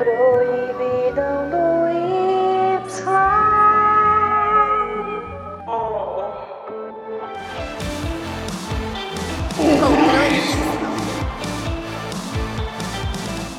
Proibidão do Y.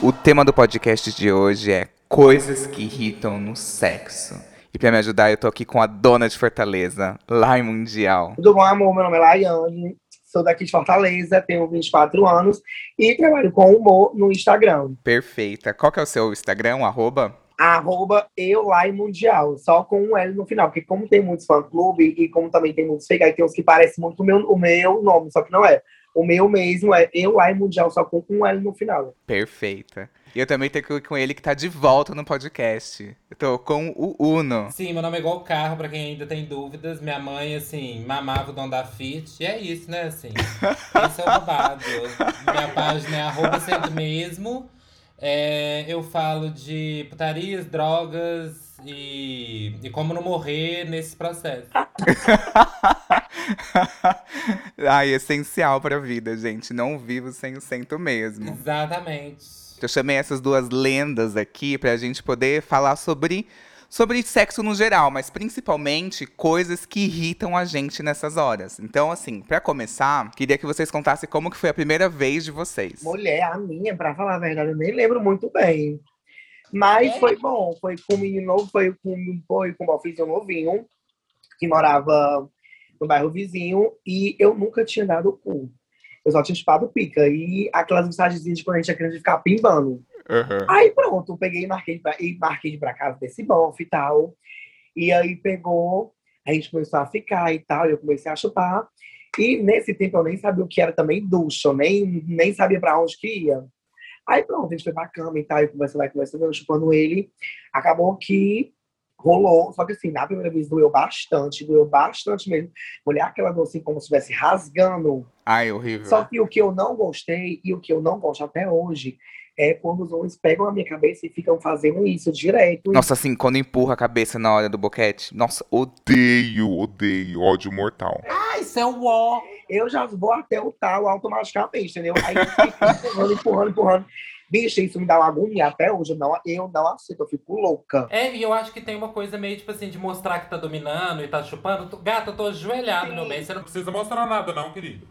O tema do podcast de hoje é coisas que irritam no sexo. E pra me ajudar, eu tô aqui com a dona de Fortaleza, Lai Mundial. Tudo bom, amor? Meu nome é Laiane, sou daqui de Fortaleza, tenho 24 anos e trabalho com humor no Instagram. Perfeita. Qual que é o seu Instagram, arroba? Arroba eu Lai Mundial, só com um L no final, porque como tem muitos fã-clube e como também tem muitos fake, aí tem uns que parecem muito o meu, o meu nome, só que não é. O meu mesmo é eu Lai Mundial, só com um L no final. Perfeita. E eu também tô com ele que tá de volta no podcast. Eu tô com o Uno. Sim, meu nome é igual o carro, pra quem ainda tem dúvidas. Minha mãe, assim, mamava o dono da Fit. E é isso, né, assim. Esse é o babado. Minha página é arroba sempre mesmo. É, eu falo de putarias, drogas e, e como não morrer nesse processo. Ai, essencial pra vida, gente. Não vivo sem o cento mesmo. Exatamente. Eu chamei essas duas lendas aqui pra gente poder falar sobre, sobre sexo no geral, mas principalmente coisas que irritam a gente nessas horas. Então, assim, pra começar, queria que vocês contassem como que foi a primeira vez de vocês. Mulher, a minha, pra falar a verdade, eu nem lembro muito bem. Mas foi bom, foi com um menino novo, foi com, foi com um malfício novinho, que morava no bairro vizinho, e eu nunca tinha dado o cu. Eu só tinha chupado pica. E aquelas mensagenzinhas de quando a gente é criança de ficar pimbando. Uhum. Aí pronto, eu peguei e marquei, pra- e marquei de pra casa desse bofe e tal. E aí pegou, a gente começou a ficar e tal, e eu comecei a chupar. E nesse tempo eu nem sabia o que era também ducha, eu nem, nem sabia pra onde que ia. Aí pronto, a gente foi pra cama e tal, e conversando, vai conversando, eu chupando ele. Acabou que rolou, só que assim, na primeira vez doeu bastante, doeu bastante mesmo. Mulher, aquela dor assim, como se estivesse rasgando. Ai, horrível. Só que o que eu não gostei e o que eu não gosto até hoje é quando os homens pegam a minha cabeça e ficam fazendo isso direto. Nossa, assim, quando empurra a cabeça na hora do boquete. Nossa, odeio, odeio, ódio mortal. Ah, isso é o ó. Eu já vou até o tal automaticamente, entendeu? Aí empurrando, empurrando, empurrando. Bicho, isso me dá uma agonia até hoje. Eu não, eu não aceito, eu fico louca. É, e eu acho que tem uma coisa meio, tipo assim, de mostrar que tá dominando e tá chupando. Gata, eu tô ajoelhado, meu bem. Você não precisa mostrar nada, não, querido.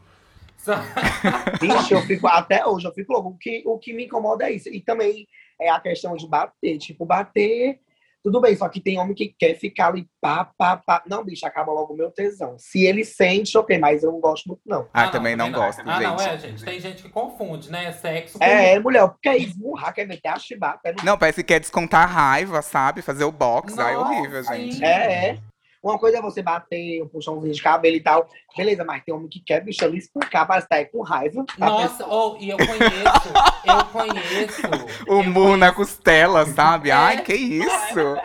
Bicho, eu fico até hoje, eu fico louco. O que, o que me incomoda é isso. E também é a questão de bater. Tipo, bater, tudo bem, só que tem homem que quer ficar ali, pá, pá, pá. Não, bicho, acaba logo o meu tesão. Se ele sente, ok, mas eu não gosto muito, não. Ah, também não gosto, Ah, não, gente. é, gente. Tem gente que confunde, né? Sexo com... É, mulher, porque é esmurrar, quer meter a chibata. Não, parece que quer descontar a raiva, sabe? Fazer o box. Ai, Nossa, horrível, gente. sim. É, é. Uma coisa é você bater um puxãozinho de cabelo e tal. Beleza, mas tem homem que quer, bicho, ali espancar, parece que tá aí com raiva. A Nossa, oh, e eu conheço, eu conheço. O murro na costela, sabe? É. Ai, que isso?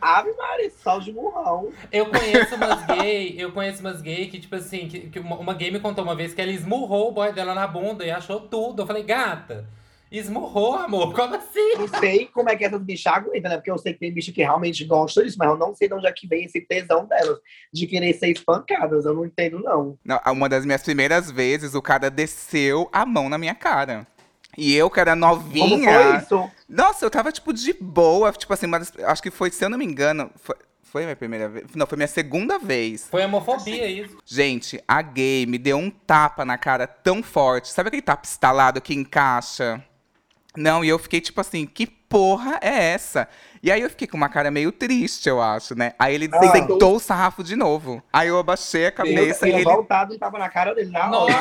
Ave Maria, sal de murrão. Eu conheço umas gay, eu conheço umas gay que, tipo assim, que, que uma, uma gay me contou uma vez que ela esmurrou o boy dela na bunda e achou tudo. Eu falei, gata, esmurrou, amor, como assim? Não sei como é que essas bichas aguentam, né? Porque eu sei que tem bicho que realmente gosta disso, mas eu não sei de onde é que vem esse tesão delas, de querer ser espancadas. Eu não entendo, não. Não, uma das minhas primeiras vezes, o cara desceu a mão na minha cara. E eu, que era Como novinha. foi isso? Nossa, eu tava, tipo, de boa. Tipo assim, mas acho que foi, se eu não me engano. Foi, foi a minha primeira vez? Não, foi minha segunda vez. Foi homofobia isso. Gente, a gay me deu um tapa na cara tão forte. Sabe aquele tapa instalado que encaixa? Não, e eu fiquei tipo assim, que porra é essa? E aí eu fiquei com uma cara meio triste, eu acho, né? Aí ele Ah. sentou o sarrafo de novo. Aí eu abaixei a Eu cabeça e tinha ele. voltado e tava na cara dele na Nossa, hora.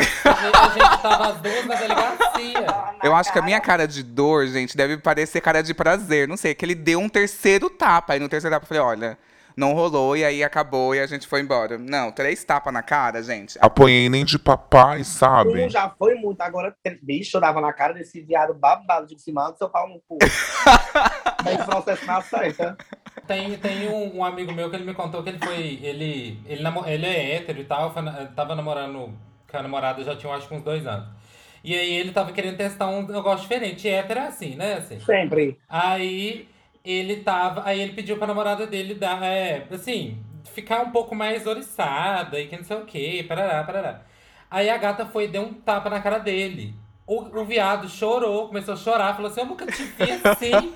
a gente tava as duas na delegacia. Eu acho que a minha cara de dor, gente, deve parecer cara de prazer. Não sei, que ele deu um terceiro tapa. Aí no terceiro tapa eu falei, olha, não rolou, e aí acabou e a gente foi embora. Não, três tapas na cara, gente. Apanhei nem de papai, sabe? Um já foi muito, agora, bicho, eu dava na cara desse viado babado de cima do seu pau no cu. Aí o processo na certa. Tem, tem um, um amigo meu que ele me contou que ele foi. Ele, ele, namo- ele é hétero e tal, foi tava namorando com a namorada já tinha acho que uns dois anos. E aí ele tava querendo testar um negócio diferente. E hétero é assim, né? Assim. Sempre. Aí ele tava. Aí ele pediu pra namorada dele dar. É, assim, ficar um pouco mais oriçada e que não sei o que, parará, parará. Aí a gata foi e deu um tapa na cara dele. O, o viado chorou, começou a chorar, falou assim: Eu nunca te vi assim.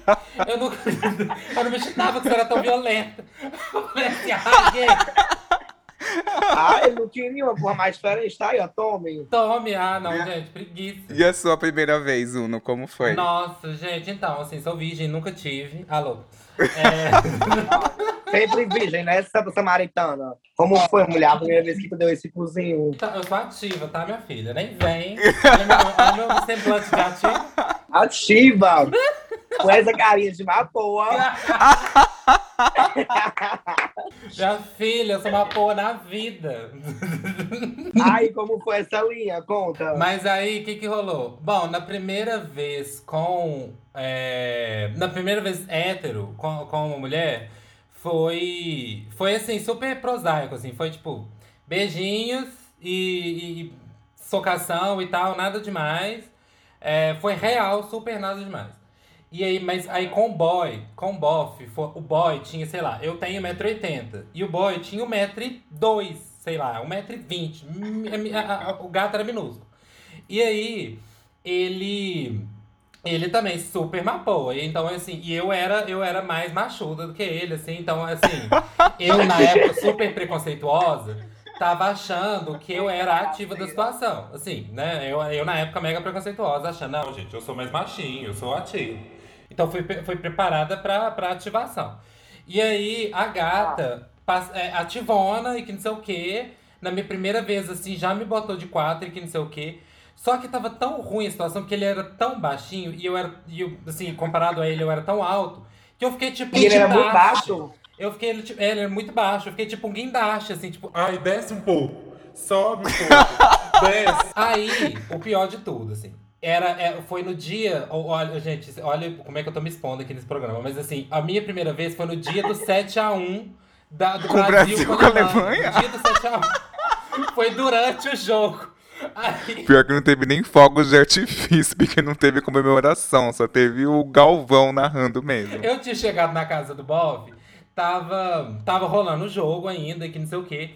Eu, nunca, eu não me imaginava que você era tão violenta. Eu falei assim: ah, Ah, ele não tinha nenhuma porra mais diferente. Tá aí, ó, tome. tome. Ah, não, gente, preguiça. E a sua primeira vez, Uno, como foi? Nossa, gente, então, assim, sou virgem, nunca tive. Alô. É, Sempre virgem, né, Santa Samaritana? Como foi, mulher, a primeira vez que tu deu esse cozinho? tá, eu sou ativa, tá, minha filha? Nem vem. Olha olha meu semblante de ativo. Ativa! Com essa carinha de mapoa. Minha filha, eu sou uma porra na vida. Ai, como foi essa linha? Conta. Mas aí, o que que rolou? Bom, na primeira vez com... é, na primeira vez hétero com, com uma mulher, foi... Foi, assim, super prosaico, assim. Foi, tipo, beijinhos e, e socação e tal, nada demais. É, foi real, super nada demais. E aí, mas aí com o boy, com o bofe, o boy tinha, sei lá, eu tenho 1,80m. E o boy tinha 1,02m, sei lá, 1,20m. Hum, a- O gato era minúsculo. E aí, ele. Ele também super mapou. E Então, assim, e eu era, eu era mais machuda do que ele, assim. Então, assim, eu na época super preconceituosa, tava achando que eu era ativa da situação. Assim, né? Eu, eu na época mega preconceituosa, achando, não, gente, eu sou mais machinho, eu sou ativo. Então fui, pre- fui preparada pra, pra ativação. E aí a gata, pass- é, ativona e que não sei o quê. Na minha primeira vez, assim, já me botou de quatro e que não sei o quê. Só que tava tão ruim a situação, porque ele era tão baixinho e eu era, e eu, assim, comparado a ele, eu era tão alto, que eu fiquei tipo. E ele era muito baixo. Eu fiquei, ele, tipo, ele era muito baixo, eu fiquei tipo um guindaste, assim, tipo. Ai, desce um pouco. Sobe um pouco. desce. Aí, o pior de tudo, assim. Era, é, foi no dia. Olha, gente, olha como é que eu tô me expondo aqui nesse programa. Mas assim, a minha primeira vez foi no dia do 7x1 da, do Com Brasil com com a Alemanha? No dia do 7x1. Foi durante o jogo. Aí, Pior que não teve nem fogos de artifício, porque não teve comemoração, só teve o Galvão narrando mesmo. eu tinha chegado na casa do Bob, tava, tava rolando o jogo ainda, que não sei o quê.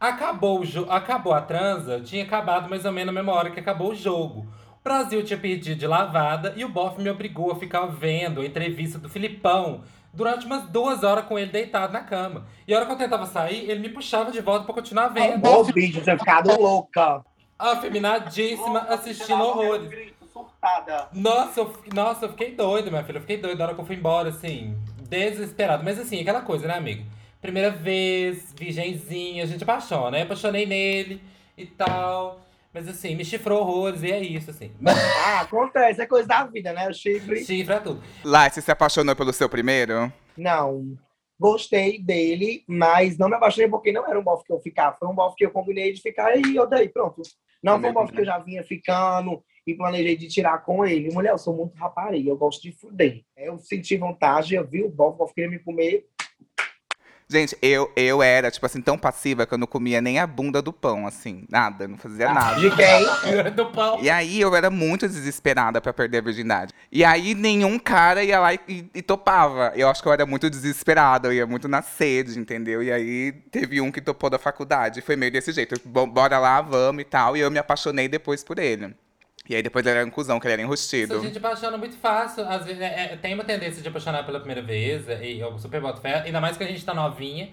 Acabou, o jo acabou a transa, tinha acabado mais ou menos na mesma hora que acabou o jogo. O Brasil tinha perdido de lavada e o Boff me obrigou a ficar vendo a entrevista do Filipão durante umas duas horas com ele deitado na cama. E a hora que eu tentava sair, ele me puxava de volta pra continuar vendo. Ô, bicho, você ficado louca. Afeminadíssima, assistindo horrores. Surtada. Nossa, eu, nossa, eu fiquei doido, minha filha. Eu fiquei doido na hora que eu fui embora, assim, desesperado. Mas assim, aquela coisa, né, amigo? Primeira vez, virgenzinha, a gente apaixona, né? Apaixonei nele e tal. Mas assim, me chifrou horrores e é isso, assim. Ah, acontece, é coisa da vida, né? O chifre. Chifra é tudo. Lá, você se apaixonou pelo seu primeiro? Não. Gostei dele, mas não me apaixonei porque não era um bofe que eu ficava. Foi um bofe que eu combinei de ficar e eu dei, pronto. Não foi um bofe que eu já vinha ficando e planejei de tirar com ele. Mulher, eu sou muito rapariga, eu gosto de fuder. Eu senti vontade, eu vi o bofe, o bofe queria me comer. Gente, eu, eu era, tipo assim, tão passiva que eu não comia nem a bunda do pão, assim. Nada, não fazia nada. De quem? Do pau. E aí eu era muito desesperada pra perder a virgindade. E aí nenhum cara ia lá e, e- e topava. Eu acho que eu era muito desesperada, eu ia muito na sede, entendeu? E aí teve um que topou da faculdade. Foi meio desse jeito. Bora lá, vamos e tal. E eu me apaixonei depois por ele. E aí depois ele era um cuzão, que ele era Isso, enrustido. a gente apaixona muito fácil. Às vezes, é- é- tem uma tendência de apaixonar pela primeira vez, e eu super boto fé, ainda mais que a gente tá novinha.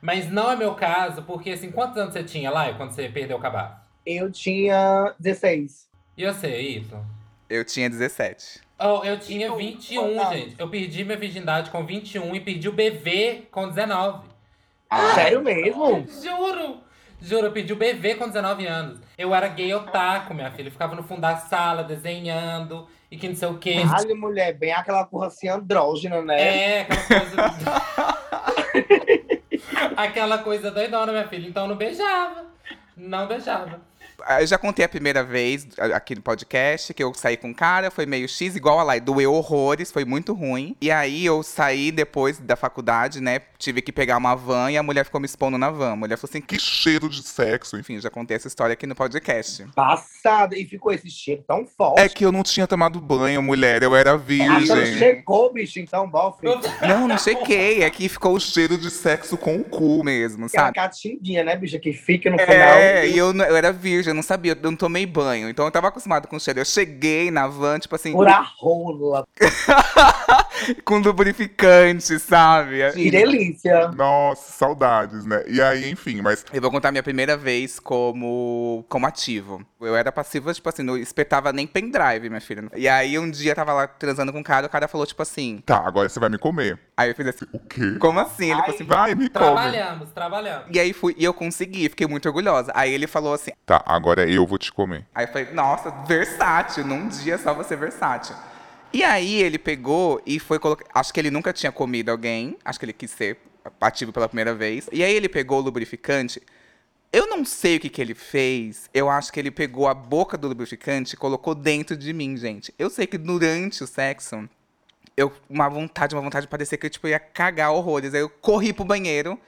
Mas não é meu caso, porque assim, quantos anos você tinha lá quando você perdeu o cabaço? Eu tinha 16. E você, isso? Eu tinha 17. Oh, eu tinha E tu, 21, quantos anos? gente. Eu perdi minha virgindade com 21 e perdi o BV com 19. Sério mesmo? Juro! Juro, eu perdi o BV com 19 anos. Eu era gay otaku, minha filha. Eu ficava no fundo da sala desenhando e que não sei o quê. Olha, mulher, bem aquela porra assim andrógena, né? É, aquela coisa. aquela coisa doidona, minha filha. Então eu não beijava. Não beijava. Ah, Eu já contei a primeira vez a- aqui no podcast que eu saí com um cara, foi meio X igual a lá, e doeu horrores, foi muito ruim. E aí eu saí depois da faculdade, né? Tive que pegar uma van e a mulher ficou me expondo na van. A mulher falou assim: que cheiro de sexo. enfim, já contei essa história aqui no podcast. Passada. E ficou esse cheiro tão forte. É que eu não tinha tomado banho, mulher. Eu era Ah, não virgem. checou, bicho, então, bofe. Não, não chequei, é que ficou o cheiro de sexo com o cu. mesmo, sabe? catinguinha, né, bicha, que fica no final. É, e eu, eu era virgem, eu não sabia, eu não tomei banho. Então eu tava acostumado com o cheiro. Eu cheguei na van, tipo assim, Por a rola. com lubrificante, sabe? Que delícia. Nossa, saudades, né? E aí, enfim, mas Eu vou contar minha primeira vez como, como ativo. Eu era passiva, tipo assim, não espetava nem pendrive, minha filha. E aí um dia eu tava lá transando com um cara, o cara falou, tipo assim. tá, agora você vai me comer. Aí eu fiz assim, O quê? como assim? Ele falou assim, Vai, me come. Trabalhamos, trabalhamos. E aí fui, e eu consegui, fiquei muito orgulhosa. Aí ele falou assim, Tá, agora eu vou te comer. Aí eu falei, nossa, versátil, num dia só você versátil. E aí ele pegou e foi colocar. Acho que ele nunca tinha comido alguém, acho que ele quis ser ativo pela primeira vez. E aí ele pegou o lubrificante. Eu não sei o que, que ele fez. Eu acho que ele pegou a boca do lubrificante e colocou dentro de mim, gente. Eu sei que durante o sexo, eu uma vontade, uma vontade de parecer que eu tipo, ia cagar horrores. Aí eu corri pro banheiro.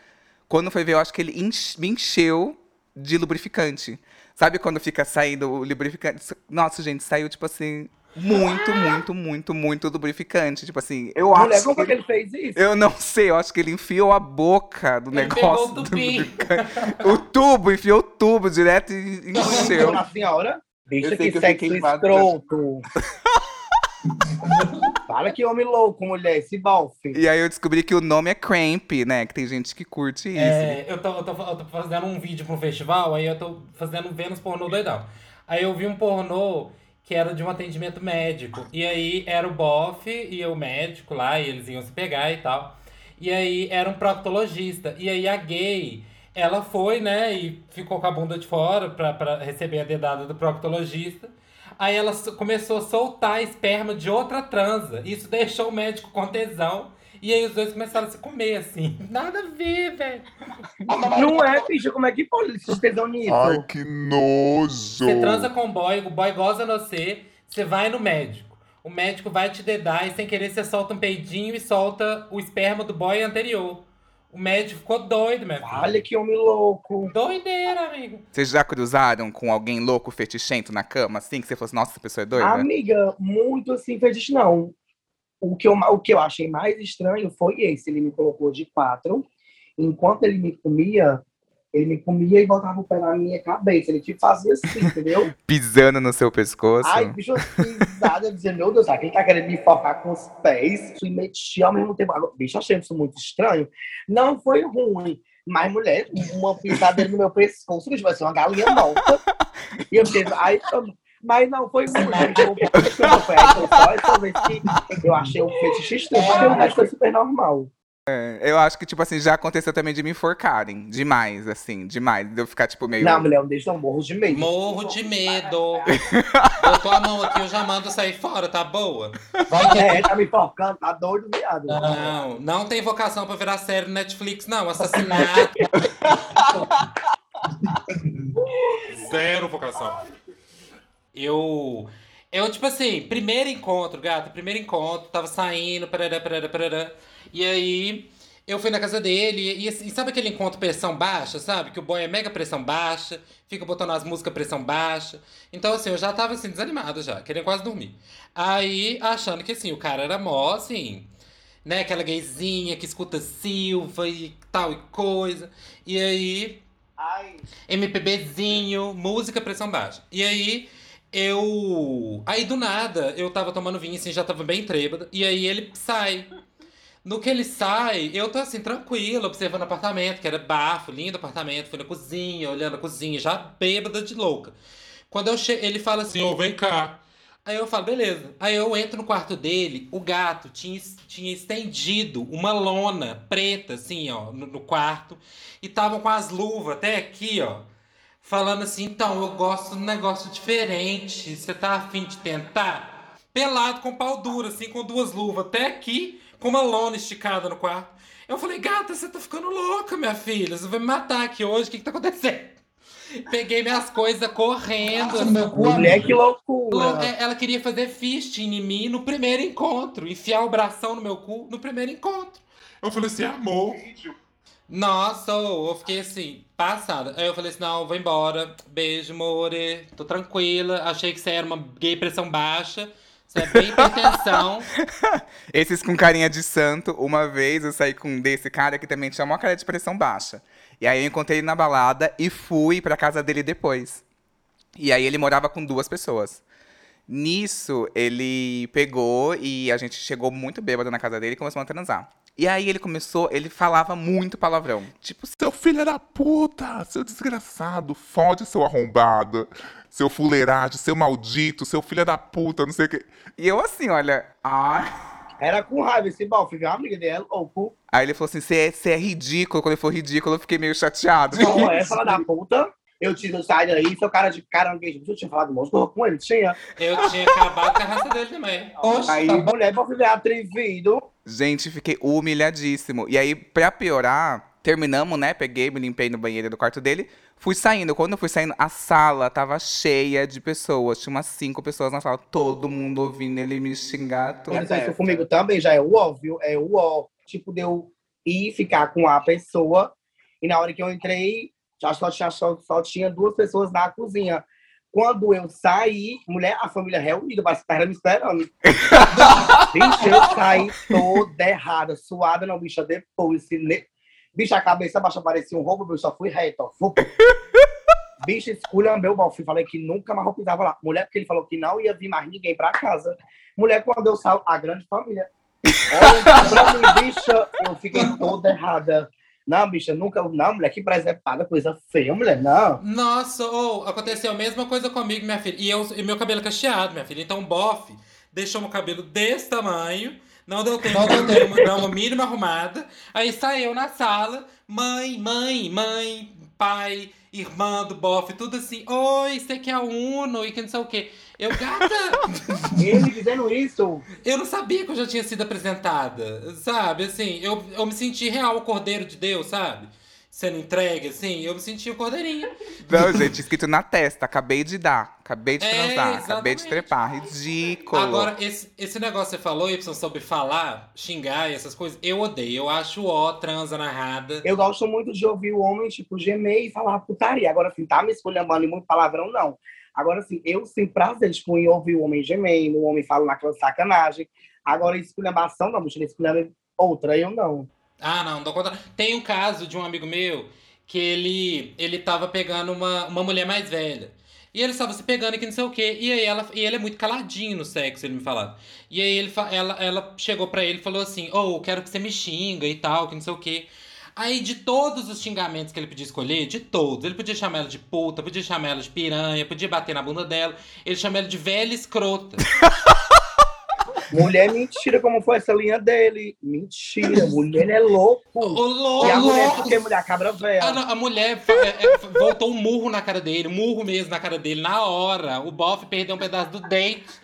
Quando foi ver, eu acho que ele enche- me encheu de lubrificante. Sabe quando fica saindo o lubrificante? Nossa, gente, saiu tipo assim. Muito, muito, muito, muito lubrificante. Tipo assim, eu Mulher, acho como que que ele fez isso? eu não sei, eu acho que ele enfiou a boca do Ele negócio. pegou o do o tubo, enfiou o tubo direto e encheu. Na senhora. Bicha, Eu sei que que sexo escroto. Fala que homem louco, mulher, esse bofe. E aí eu descobri que o nome é Cramp, né? Que tem gente que curte isso. É, eu, tô, eu, tô, eu tô fazendo um vídeo pra um festival, aí eu tô fazendo Vênus pornô doidão. Aí eu vi um pornô que era de um atendimento médico. E aí era o bofe e o médico lá, e eles iam se pegar e tal. E aí era um proctologista. E aí a gay, ela foi, né, e ficou com a bunda de fora pra, pra receber a dedada do proctologista. Aí ela começou a soltar esperma de outra transa. Isso deixou o médico com tesão. E aí os dois começaram a se comer, assim. Nada a ver, velho. Não é, bicha, como é que pode eles tesão nisso? Ai, que nojo. Você transa com o boy, o boy goza no você, você vai no médico. O médico vai te dedar e sem querer você solta um peidinho e solta o esperma do boy anterior. O médico ficou doido, minha filha. Olha que homem louco. Doideira, amigo. Vocês já cruzaram com alguém louco, fetichento na cama, assim? Que você fosse, nossa, essa pessoa é doida? Amiga, muito assim, fetiche não. O que, eu, o que eu achei mais estranho foi esse. Ele me colocou de quatro. Enquanto ele me comia, ele me comia e botava o pé na minha cabeça. Ele tipo fazia assim, entendeu? Pisando no seu pescoço? Ai, bicho, pisada, dizendo, meu Deus, será que ele tá querendo me focar com os pés? E metia ao mesmo tempo. Bicho, eu achei isso muito estranho. Não foi ruim. Mas, mulher, uma pisada dele no meu pescoço, bicho, vai ser uma galinha morta. E eu pensei, ai, eu- mas não foi ruim. gente, eu- eu- eu achei um fetiche estranho, porque o resto foi super normal. Eu acho que, tipo assim, já aconteceu também de me enforcarem. Demais, assim, demais. De eu ficar, tipo, meio. Não, mulher, um deixa eu morro de medo. Morro de medo. Botou a mão aqui, eu já mando sair fora, tá boa? É, tá me focando, tá doido, viado. Não, não tem vocação pra virar série no Netflix, não. Assassinato. Zero vocação. Eu. Eu, tipo assim, primeiro encontro, gata, primeiro encontro, tava saindo, parará, parará, parará. E aí, eu fui na casa dele, e, assim, sabe aquele encontro pressão baixa, sabe? Que o boy é mega pressão baixa, fica botando as músicas pressão baixa. Então, assim, eu já tava, assim, desanimado já, querendo quase dormir. Aí, achando que, assim, o cara era mó, assim, né? Aquela gayzinha que escuta Silva e tal e coisa. E aí, Ai, MPBzinho, música pressão baixa. E aí, eu. Aí do nada, eu tava tomando vinho, assim, já tava bem trêbada. E aí ele sai. No que ele sai, eu tô assim, tranquilo, observando o apartamento, que era bafo, lindo apartamento. Fui na cozinha, olhando a cozinha, já bêbada de louca. Quando eu che... ele fala assim, Senhor, vem cá. Aí eu falo, beleza. Aí eu entro no quarto dele, o gato tinha, tinha estendido uma lona preta, assim, ó, no, no quarto. E tava com as luvas até aqui, ó. Falando assim, então, eu gosto de um negócio diferente. Você tá afim de tentar? Pelado com pau duro, assim, com duas luvas até aqui, com uma lona esticada no quarto. Eu falei, gata, você tá ficando louca, minha filha. Você vai me matar aqui hoje. O que que tá acontecendo? Peguei minhas coisas correndo. assim. mulher, que Lou- loucura. é, Ela queria fazer fisting em mim no primeiro encontro. Enfiar o bração no meu cu no primeiro encontro. Eu falei assim, amor. Nossa, eu fiquei assim, passada. Aí eu falei assim, não, vou embora. Beijo, more. Tô tranquila. Achei que você era uma gay pressão baixa. Você é bem hipertensão. Esses com carinha de santo, uma vez eu saí com um desse cara que também tinha uma cara de pressão baixa. E aí eu encontrei ele na balada e fui pra casa dele depois. E aí ele morava com duas pessoas. Nisso, ele pegou e a gente chegou muito bêbado na casa dele e começou a transar. E aí ele começou, ele falava muito palavrão. Tipo, Seu filho da puta, seu desgraçado, fode seu arrombado, seu fuleiragem, seu maldito, seu filho da puta, não sei o que. e eu assim, olha, ai. Era com raiva esse bofe, viu? A amiga dele é louco. Aí ele falou assim: você é, é ridículo. Quando ele for ridículo, eu fiquei meio chateado. Não é, fala da puta. Eu te sai daí, seu cara de caranguejo. Eu tinha falado monstro com ele, tinha. Eu tinha acabado com a raça dele também. Oxe, Aí, tá mulher, bofe veio atrevido. Gente, fiquei humilhadíssimo. E aí, pra piorar, terminamos, né? Peguei, me limpei no banheiro do quarto dele. Fui saindo. Quando eu fui saindo, a sala tava cheia de pessoas. Tinha umas cinco pessoas na sala. Todo mundo ouvindo ele me xingar. Tudo. Mas isso comigo também já é o óbvio, é o ó. Tipo, de eu ir ficar com a pessoa. E na hora que eu entrei, já só tinha, só, só tinha duas pessoas na cozinha. Quando eu saí, mulher, a família reunida, mas estavam me esperando. bicho, eu saí toda errada, suada, não, bicha, depois. Ne... Bicho, a cabeça baixa parecia um roubo, eu só fui reto, ó. Fu- Bicho, escolha meu bom. Falei que nunca mais pisava lá. Mulher, porque ele falou que não ia vir mais ninguém pra casa. Mulher, quando eu saio, a grande família. Olha pra mim, bicha, eu fiquei toda errada. Não, bicha, nunca. Não, mulher, que presepada, coisa feia, mulher, não. Nossa, ou aconteceu a mesma coisa comigo, minha filha. E, eu, e meu cabelo é cacheado, minha filha. Então o bofe deixou meu cabelo desse tamanho. Não deu tempo Não de deu eu dar uma, mínima arrumada. Aí saiu na sala, mãe, mãe, mãe, pai, irmã do bofe, tudo assim. Oi, você quer a Uno e que não sei o quê. Eu, gata, Ele dizendo isso. eu não sabia que eu já tinha sido apresentada, sabe? Assim, eu, eu me senti real o Cordeiro de Deus, sabe? Sendo entregue, assim, eu me senti o Cordeirinho. Não, gente, escrito na testa. Acabei de dar. Acabei de É, transar. Acabei de exatamente. trepar. Ridículo. Agora, esse, esse negócio que você falou, Y, sobre falar, xingar e essas coisas, eu odeio. Eu acho ó, transa narrada. Eu gosto muito de ouvir o homem, tipo, gemer e falar putaria. Agora, assim, tá me esculhambando e muito palavrão, não. Agora, assim, eu sinto prazer, em ouvir o homem gemendo, o homem falando naquela sacanagem. Agora, esculhambação, não, bicho, esculhamba outra, eu não. Ah, não, não dou conta. Tem um caso de um amigo meu que ele, ele tava pegando uma, uma mulher mais velha. E ele estava se pegando aqui, não sei o quê. E aí ela, e ele é muito caladinho no sexo, ele me falava. E aí ele, ela, ela chegou pra ele e falou assim: Ô, quero que você me xinga e tal, que não sei o quê. Aí, de todos os xingamentos que ele podia escolher, de todos, ele podia chamar ela de puta, podia chamar ela de piranha, podia bater na bunda dela, ele chamou ela de velha escrota. Mulher, mentira, como foi essa linha dele. Mentira, mulher é louco. Ô, louco! E a mulher, porque mulher cabra velha. não, a mulher é, é, voltou um murro na cara dele, murro mesmo na cara dele, na hora. O bofe perdeu um pedaço do dente.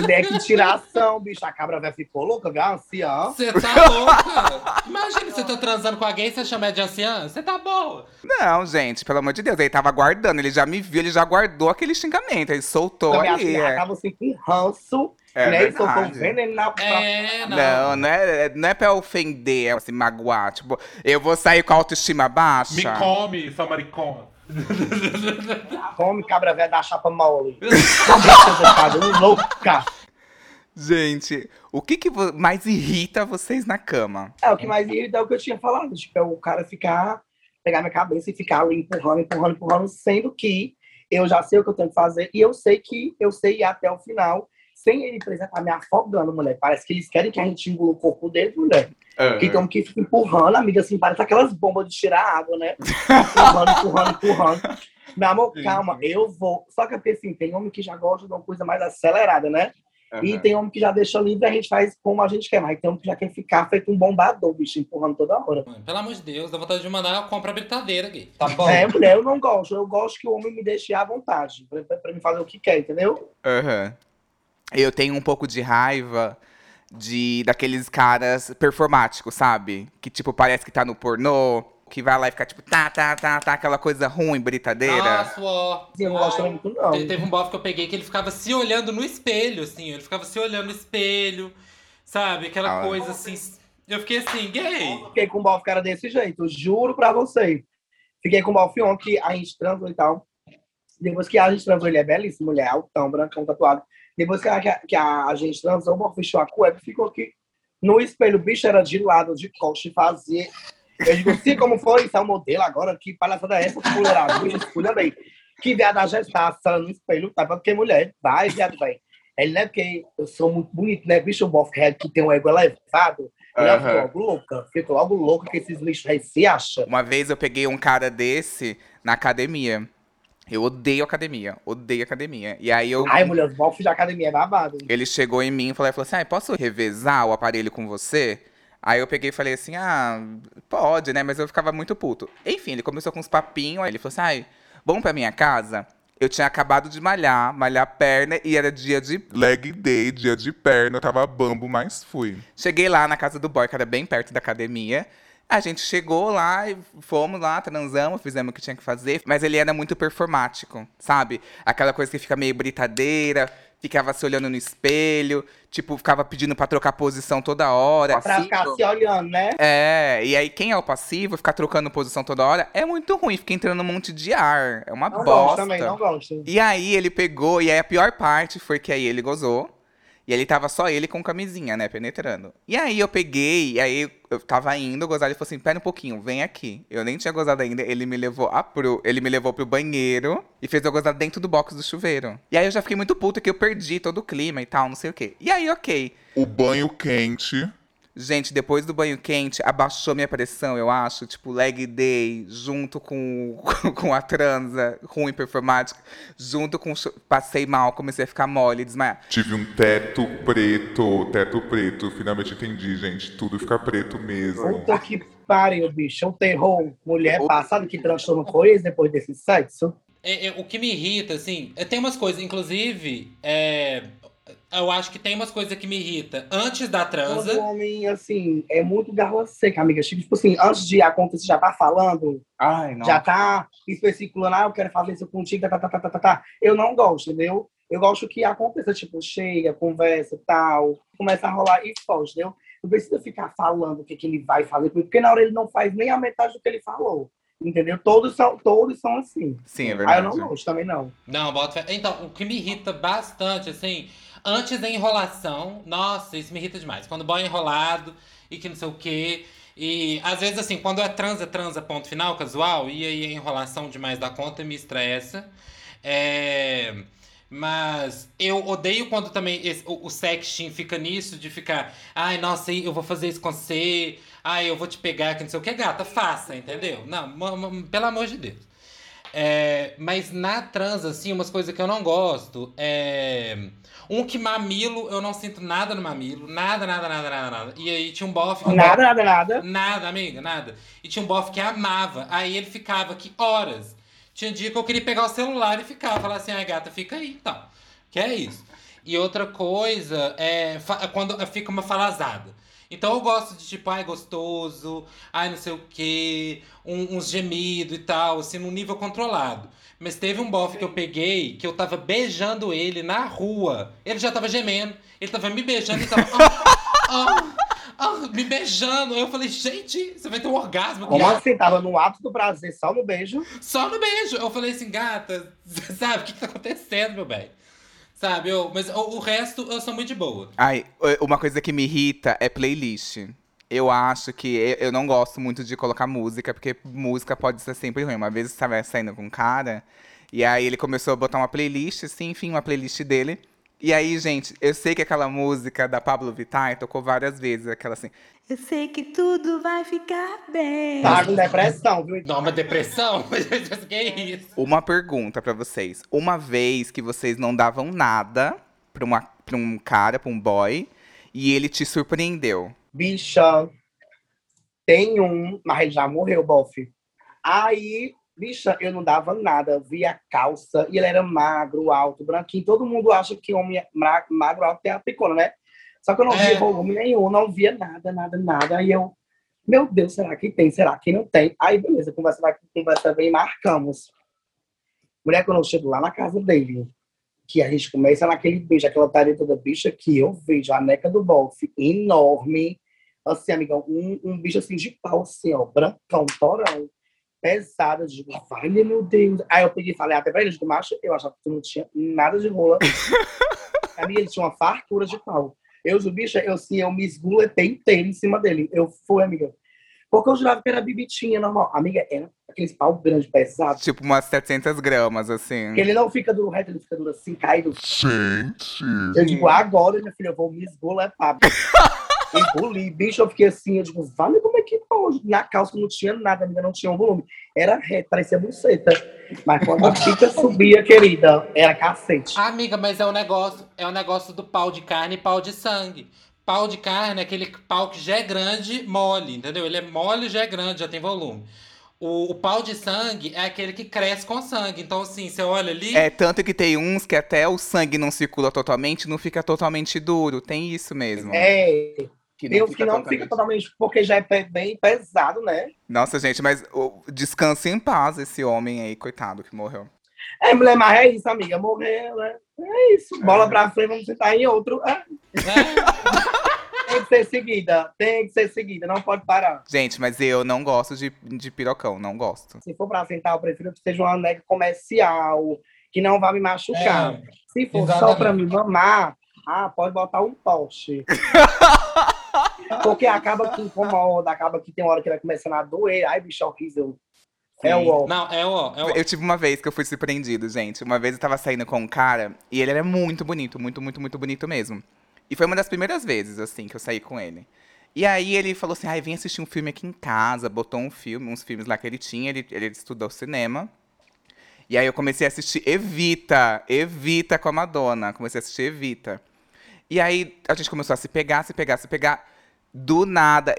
Mulher que tiração, bicho. A cabra velha ficou louca, viu? Anciã. Você tá louca? Imagina você tá transando com alguém e você chama de anciã. Você tá boa. Não, gente, pelo amor de Deus. Ele tava guardando. Ele já me viu, ele já guardou aquele xingamento. Ele soltou Também acho ali. que ela É, tava assim com ranço. É né? E soltou um verdade. veneno na. É, não. Não, não é, não é pra ofender, é se magoar. Tipo, eu vou sair com a autoestima baixa. Me come, sua maricona. Come cabra velha da chapa mole. Tá dando louca. Gente, o que, que mais irrita vocês na cama? É, o que mais irrita é o que eu tinha falado. Tipo, é o cara ficar, pegar minha cabeça e ficar ali empurrando, empurrando, empurrando, sendo que eu já sei o que eu tenho que fazer e eu sei que eu sei ir até o final, sem ele, por exemplo, estar me afogando, mulher. Parece que eles querem que a gente engula o corpo dele, mulher. Que então que fica empurrando, amiga, assim, parece aquelas bombas de tirar água, né? Empurrando, empurrando, empurrando. Meu amor, calma, eu vou. Só que assim, tem homem que já gosta de uma coisa mais acelerada, né? E tem homem que já deixa livre, a gente faz como a gente quer, mas tem homem que já quer ficar feito um bombador, bicho, empurrando toda hora. Pelo amor de Deus, dá vontade de mandar eu comprar britadeira aqui. Tá bom. É, mulher, eu não gosto. Eu gosto que o homem me deixe à vontade, pra, pra, pra me fazer o que quer, entendeu? Aham. Eu tenho um pouco de raiva de daqueles caras performáticos, sabe? Que tipo, parece que tá no pornô, que vai lá e fica tipo, tá, tá, tá, tá, aquela coisa ruim, britadeira. Nossa, ó. Eu não gosto muito, não. Te- Teve um bofe que eu peguei que ele ficava se olhando no espelho, assim. Ele ficava se olhando no espelho, sabe? Aquela Ah. coisa assim. Eu fiquei assim, gay. Fiquei com o bofe cara desse jeito, juro pra você. Fiquei com o bofe ontem, que a gente transou e tal. Depois que a gente transou, ele é belíssimo, mulher, altão, brancão, tatuado. Depois que a, que a- gente transou, o fechou a cueca e ficou aqui no espelho. O bicho era de lado, de coxa, e fazia. Eu digo, sim, como foi? Isso é o modelo agora? Que palhaçada é essa? Fuleirada, bicho, escolha bem. Que viado a gestação no espelho, tá? Porque mulher, vai, viado, vai. Ele não é porque eu sou muito bonito, né? Bicho, o que tem um ego elevado. Ela Aham. fica logo louca. Fica logo louca que esses lixos aí se acham. Uma vez eu peguei um cara desse na academia. Eu odeio academia, odeio academia. E aí eu. Ai, mulher, os bofes de academia é babado. Ele chegou em mim e falou, falou assim: ah, posso revezar o aparelho com você? Aí eu peguei e falei assim: ah, pode, né? Mas eu ficava muito puto. Enfim, ele começou com uns papinhos, aí ele falou assim: ai, vamos pra minha casa? Eu tinha acabado de malhar, malhar perna e era dia de. Leg day, dia de perna, eu tava bambo, mas fui. Cheguei lá na casa do boy, que era bem perto da academia. A gente chegou lá e fomos lá, transamos, fizemos o que tinha que fazer. Mas ele era muito performático, sabe? Aquela coisa que fica meio britadeira, ficava se olhando no espelho, tipo, ficava pedindo pra trocar posição toda hora. Pra ficar se olhando, né? É, e aí quem é o passivo, ficar trocando posição toda hora, é muito ruim, fica entrando um monte de ar. É uma Não gosto bosta. também, não gosto. E aí ele pegou, e aí a pior parte foi que aí ele gozou. E ele tava só ele com camisinha, né, penetrando. E aí eu peguei, e aí eu tava indo gozar, ele falou assim, pera um pouquinho, vem aqui. Eu nem tinha gozado ainda, ele me levou a pro, ele me levou pro banheiro e fez eu gozar dentro do box do chuveiro. E aí eu já fiquei muito puto que eu perdi todo o clima e tal, não sei o quê. E aí, ok. O banho quente. Gente, depois do banho quente, abaixou minha pressão, eu acho. Tipo, leg day, junto com, com a transa, ruim performática, junto com. Passei mal, comecei a ficar mole, desmaiar. Tive um teto preto, teto preto. Finalmente entendi, gente. Tudo fica preto mesmo. Puta que pariu, bicho. É um terror. Mulher passada que transtorno foi esse depois desse sexo. É, é, o que me irrita, assim, é, tem umas coisas, inclusive, é, eu acho que tem umas coisas que me irrita antes da Todo transa. homem, assim, é muito garra seca, amiga. Tipo assim, antes de acontecer, já tá falando, Ai, não. já tá especulando, ah, eu quero fazer isso contigo, tá, tá, tá, tá, tá, tá. Eu não gosto, entendeu? Eu gosto que aconteça, tipo, chega, conversa, tal, começa a rolar e foge, entendeu? Não precisa ficar falando o que, que ele vai fazer, porque na hora ele não faz nem a metade do que ele falou. Entendeu? Todos são, todos são assim. Sim, é Aí eu verdade. não gosto também, não. Não, bota fé. Então, o que me irrita bastante, assim, antes da enrolação, nossa, isso me irrita demais. Quando o boy é enrolado e que não sei o quê. E às vezes, assim, quando é transa, transa, ponto final, casual, e aí a enrolação demais da conta me estressa. É. Mas eu odeio quando também esse- o, o sexting fica nisso, de ficar, ai, nossa, eu vou fazer isso com você, ai, eu vou te pegar, que não sei o que, gata, faça, entendeu? Não, pelo amor de Deus. É, mas na trans, assim, umas coisas que eu não gosto é. Um que mamilo, eu não sinto nada no mamilo. Nada, nada, nada, nada, nada. E aí tinha um bofe. um Nada, nada, nada. Nada, amiga, nada. E tinha um bofe que amava. Aí ele ficava aqui horas. Tinha dia que eu queria pegar o celular e ficar. Falar assim, ai gata, fica aí, então. Que é isso. E outra coisa é quando fica uma falazada. Então eu gosto de tipo, ai, gostoso, ai, não sei o quê, um- uns gemidos e tal, assim, num nível controlado. Mas teve um bofe que eu peguei que eu tava beijando ele na rua. Ele já tava gemendo, ele tava me beijando e tava. ah, ah, me beijando. Eu falei, gente, você vai ter um orgasmo. Como assim? Tava no ato do prazer, só no beijo. Só no beijo. Eu falei assim, gata, sabe, o que, que tá acontecendo, meu bem? Sabe, eu, mas o, o resto eu sou muito de boa. Ai, uma coisa que me irrita é playlist. Eu acho que eu não gosto muito de colocar música, porque música pode ser sempre ruim. Uma vez eu estava saindo com um cara, e aí ele começou a botar uma playlist, assim, enfim, uma playlist dele. E aí, gente, eu sei que aquela música da Pablo Vittar tocou várias vezes, aquela assim. Eu sei que tudo vai ficar bem. Tá com depressão, viu? Dá uma depressão? que é isso? Uma pergunta pra vocês. Uma vez que vocês não davam nada pra, uma, pra um cara, pra um boy, e ele te surpreendeu. Bicha, tem um, mas ele já morreu, bofe. Aí, bicha, eu não dava nada. Eu via calça e ele era magro, alto, branquinho. Todo mundo acha que homem é ma- magro, alto tem a picona, né? Só que eu não É. via volume nenhum, não via nada, nada, nada. Aí eu, meu Deus, será que tem? Será que não tem? Aí, beleza, conversa vai, conversa bem, marcamos. Mulher, quando eu chego lá na casa dele, que a gente começa naquele beijo, aquela tareta da bicha, que eu vejo a neca do bofe enorme, assim, amigão, um, um bicho assim de pau, assim, ó, brancão, torão, pesado, eu digo, vale, meu Deus. Aí eu peguei e falei até pra ele, eu digo, macho, eu achava que tu não tinha nada de rola. Amiga, ele tinha uma fartura de pau. Eu, o bicho, eu, assim, eu me esguletei inteiro em cima dele. Eu fui, amiga. Porque eu jurava que era bibitinha normal. Amiga, era aqueles pau grande, pesado. Tipo umas 700 gramas, assim. Que ele não fica duro reto, ele fica duro assim, caído. Gente. Eu digo, agora, minha filha, eu vou me esgoletar. Engoli, bicho, eu fiquei assim, eu digo, vale como é que pode? Na calça não tinha nada, amiga, não tinha um volume. Era reto, parecia buceta. Mas quando a pica subia, querida, era cacete. Amiga, mas é um negócio, é um negócio do pau de carne e pau de sangue. Pau de carne é aquele pau que já é grande, mole, entendeu? Ele é mole, já é grande, já tem volume. O, o pau de sangue é aquele que cresce com sangue. Então, assim, você olha ali. É, tanto que tem uns que até o sangue não circula totalmente, não fica totalmente duro. Tem isso mesmo. É, que tem uns que não fica totalmente, porque já é bem pesado, né? Nossa, gente, mas descanse em paz esse homem aí, coitado, que morreu. É, mulher, mas é isso, amiga, morreu, né? É isso, bola pra frente, vamos sentar em outro. É, É, tem que ser seguida, tem que ser seguida, não pode parar. Gente, mas eu não gosto de, de pirocão, não gosto. Se for pra sentar, eu prefiro que seja uma nega comercial, que não vá me machucar. É, Se for só exatamente. pra me mamar, ah, pode botar um poste. Porque acaba que incomoda, acaba que tem hora que vai começando a doer. Ai, bicho, horrível. É Sim. o ó. não, é o. É o Eu tive uma vez que eu fui surpreendido, gente. Uma vez eu tava saindo com um cara e ele era muito bonito, muito, muito, muito bonito mesmo. E foi uma das primeiras vezes, assim, que eu saí com ele. E aí ele falou assim, ai, vem assistir um filme aqui em casa. Botou um filme, uns filmes lá que ele tinha. Ele, ele estudou cinema. E aí eu comecei a assistir Evita, Evita com a Madonna. Comecei a assistir Evita. E aí a gente começou a se pegar, se pegar, se pegar. Do nada,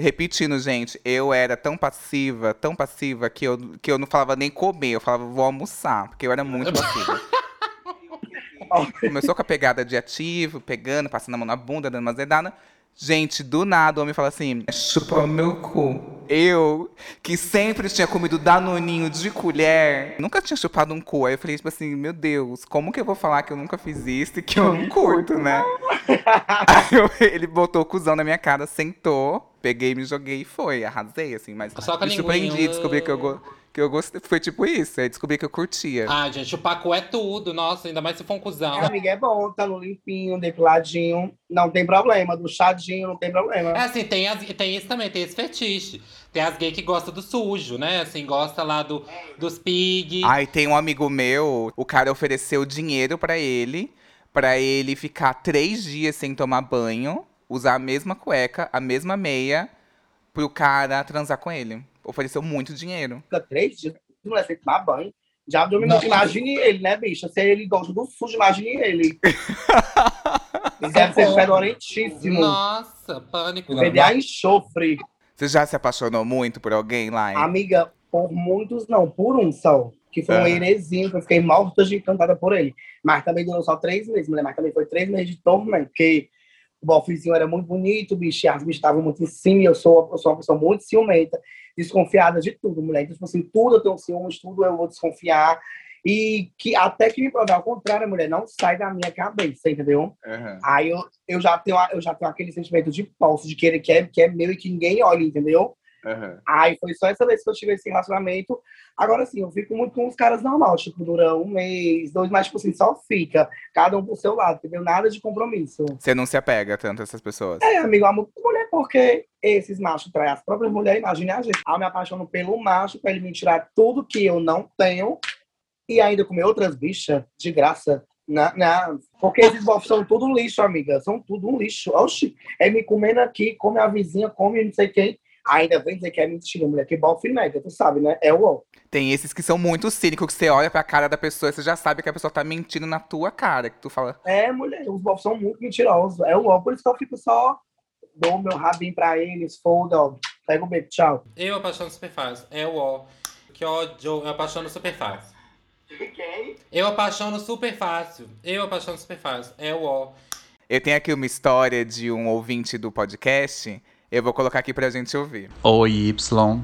repetindo, gente, eu era tão passiva, tão passiva, que eu, que eu não falava nem comer, eu falava vou almoçar, porque eu era muito passiva. Começou com a pegada de ativo, pegando, passando a mão na bunda, dando uma zedada. Gente, do nada o homem fala assim: chupa meu cu. Eu, que sempre tinha comido danoninho de colher, nunca tinha chupado um cu. Aí eu falei, tipo assim, meu Deus, como que eu vou falar que eu nunca fiz isso e que eu não curto, né? Aí eu- ele botou o cuzão na minha cara, sentou, peguei, me joguei e foi. Arrasei, assim, mas Só me surpreendi, descobri que eu, go- que eu gostei. Foi tipo isso, aí descobri que eu curtia. Ah, gente, o paco é tudo. Nossa, ainda mais se for um cuzão. É, amiga, é bom, tá no limpinho, depiladinho, não tem problema. Do chadinho, não tem problema. É assim, tem, as, tem isso também, tem esse fetiche. Tem as gays que gostam do sujo, né? Assim, gosta lá do, dos pig. Ai, tem um amigo meu, o cara ofereceu dinheiro pra ele, pra ele ficar três dias sem tomar banho, usar a mesma cueca, a mesma meia, pro cara transar com ele. Ofereceu muito dinheiro. Fica três dias, mulher, sem tomar banho. Já um Não. minuto, imagine ele, né, bicha? Se ele gosta do sujo, imagine ele. Ele deve ser fedorentíssimo. Nossa, pânico. Perder a enxofre. Você já se apaixonou muito por alguém lá? hein? Amiga, por muitos não, por um só. Que foi um Ah. herezinho, que eu fiquei morta de encantada por ele. Mas também durou só três meses, mulher. Mas também foi três meses de tormento, porque o bofezinho era muito bonito, bicho, e as bichas estavam muito em cima, e eu sou, eu sou uma pessoa muito ciumenta, desconfiada de tudo, mulher. Então, tipo assim, tudo eu tenho ciúmes, tudo eu vou desconfiar. E que até que me provar ao contrário, mulher, não sai da minha cabeça, entendeu? Aham. Aí eu, eu, já tenho, eu já tenho aquele sentimento de posse, de que é, que é meu e que ninguém olha, entendeu? Aham. Aí foi só essa vez que eu tive esse relacionamento. Agora sim, eu fico muito com os caras normal, tipo, dura um mês, dois, mas tipo assim, só fica. Cada um pro seu lado, entendeu? Nada de compromisso. Você não se apega tanto a essas pessoas. É, amigo, amo mulher porque esses machos traem as próprias mulheres, imagine a gente. Aí eu me apaixono pelo macho pra ele me tirar tudo que eu não tenho e ainda comer outras bichas de graça. Não, não, porque esses bofs são tudo lixo, amiga. São tudo um lixo. Oxi, é me comendo aqui, come a vizinha, come não sei quem. Ainda vem dizer que é mentira, mulher. Que bofe nega, tu sabe, né? É o ó. Tem esses que são muito cínicos, que você olha pra cara da pessoa e você já sabe que a pessoa tá mentindo na tua cara. Que tu fala, É, mulher, os bofs são muito mentirosos. É o ó. Por isso que eu fico só. Dou meu rabinho pra eles, foda, ó. Pega o bebê, tchau. Eu apaixono super fácil. É o ó. Que ódio, eu apaixono super fácil. Quem? Eu apaixono super fácil. Eu apaixono super fácil. É o ó. Eu tenho aqui uma história de um ouvinte do podcast. Eu vou colocar aqui pra gente ouvir. Oi, Y.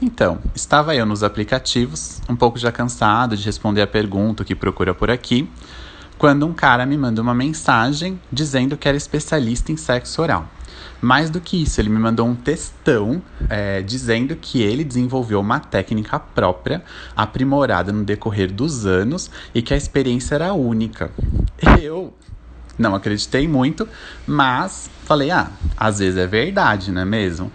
Então, estava eu nos aplicativos, um pouco já cansado de responder a pergunta que procura por aqui, quando um cara me manda uma mensagem dizendo que era especialista em sexo oral. Mais do que isso, ele me mandou um textão é, dizendo que ele desenvolveu uma técnica própria, aprimorada no decorrer dos anos e que a experiência era única. Eu não acreditei muito, mas falei, ah, às vezes é verdade, não é mesmo?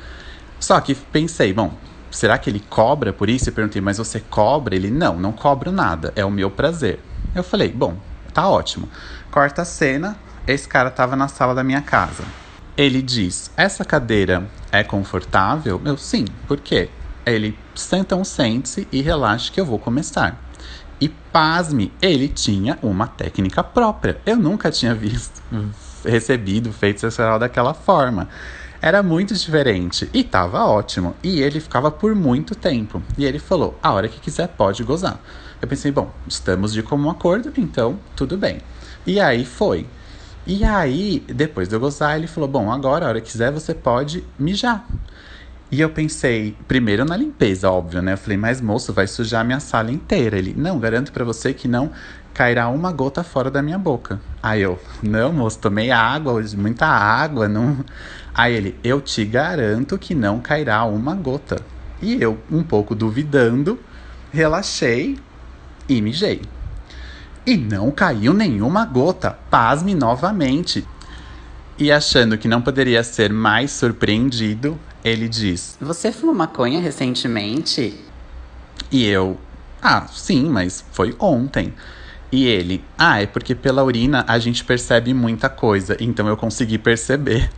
Só que pensei, bom, será que ele cobra por isso? Eu perguntei, mas você cobra? Ele, não, não cobro nada, é o meu prazer. Eu falei, bom, tá ótimo. Corta a cena, esse cara tava na sala da minha casa. Ele diz, essa cadeira é confortável? Eu, sim, por quê? Ele, então sente-se e relaxe que eu vou começar. E pasme, ele tinha uma técnica própria. Eu nunca tinha visto, recebido, feito sexual daquela forma. Era muito diferente e tava ótimo. E ele ficava por muito tempo. E ele falou: a hora que quiser pode gozar. Eu pensei: bom, estamos de comum acordo, então tudo bem. E aí foi. E aí, depois de eu gozar, ele falou: bom, agora a hora que quiser você pode mijar. E eu pensei, primeiro na limpeza, óbvio, né? Eu falei, mas moço, vai sujar a minha sala inteira. Ele, não, garanto para você que não cairá uma gota fora da minha boca. Aí eu, não, moço, tomei água hoje, muita água, não. Aí ele, eu te garanto que não cairá uma gota. E eu, um pouco duvidando, relaxei e mijei. E não caiu nenhuma gota. Pasme novamente. E achando que não poderia ser mais surpreendido, ele diz: Você fumou maconha recentemente? E eu: Ah, sim, mas foi ontem. E ele: Ah, é porque pela urina a gente percebe muita coisa, então eu consegui perceber.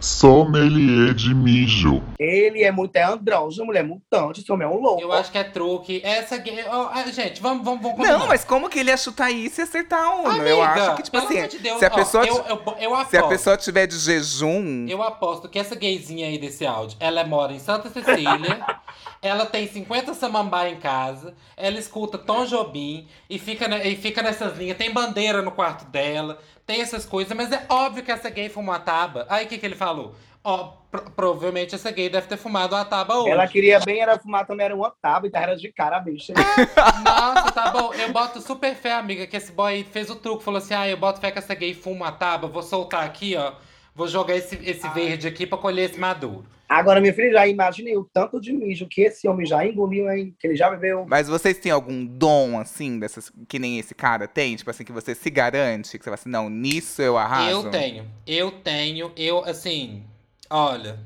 Sommelier de mijo. Ele é muito é andrógeno, mulher mutante, esse homem é um louco. Eu acho que é truque. Essa ah, gente, vamos, vamos, vamos. Não, mas como que ele ia chutar isso e acertar um? Amiga, eu acho que, tipo assim, de Deus, se a ó, pessoa. eu, eu, eu aposto, Se a pessoa tiver de jejum. Eu aposto que essa gayzinha aí desse áudio, ela mora em Santa Cecília, ela tem 50 samambaia em casa, ela escuta Tom Jobim e fica, e fica nessas linhas, tem bandeira no quarto dela, tem essas coisas, mas é óbvio que essa gay fumou a taba. Aí o que, que ele falou? Ó, pro- provavelmente essa gay deve ter fumado a taba hoje. Ela queria bem, era fumar também, era uma tábua, então era de cara, bicha. Nossa, tá bom. Eu boto super fé, amiga, que esse boy fez o truque. Falou assim: ah, eu boto fé que essa gay fuma a taba, vou soltar aqui, ó. Vou jogar esse, esse verde aqui pra colher esse maduro. Agora, minha filha, já imaginei o tanto de mijo que esse homem já engoliu, hein? Que ele já bebeu. Mas vocês têm algum dom, assim, dessas, que nem esse cara tem? Tipo assim, que você se garante, que você fala assim, não, nisso eu arraso? Eu tenho, eu tenho, eu, assim, olha,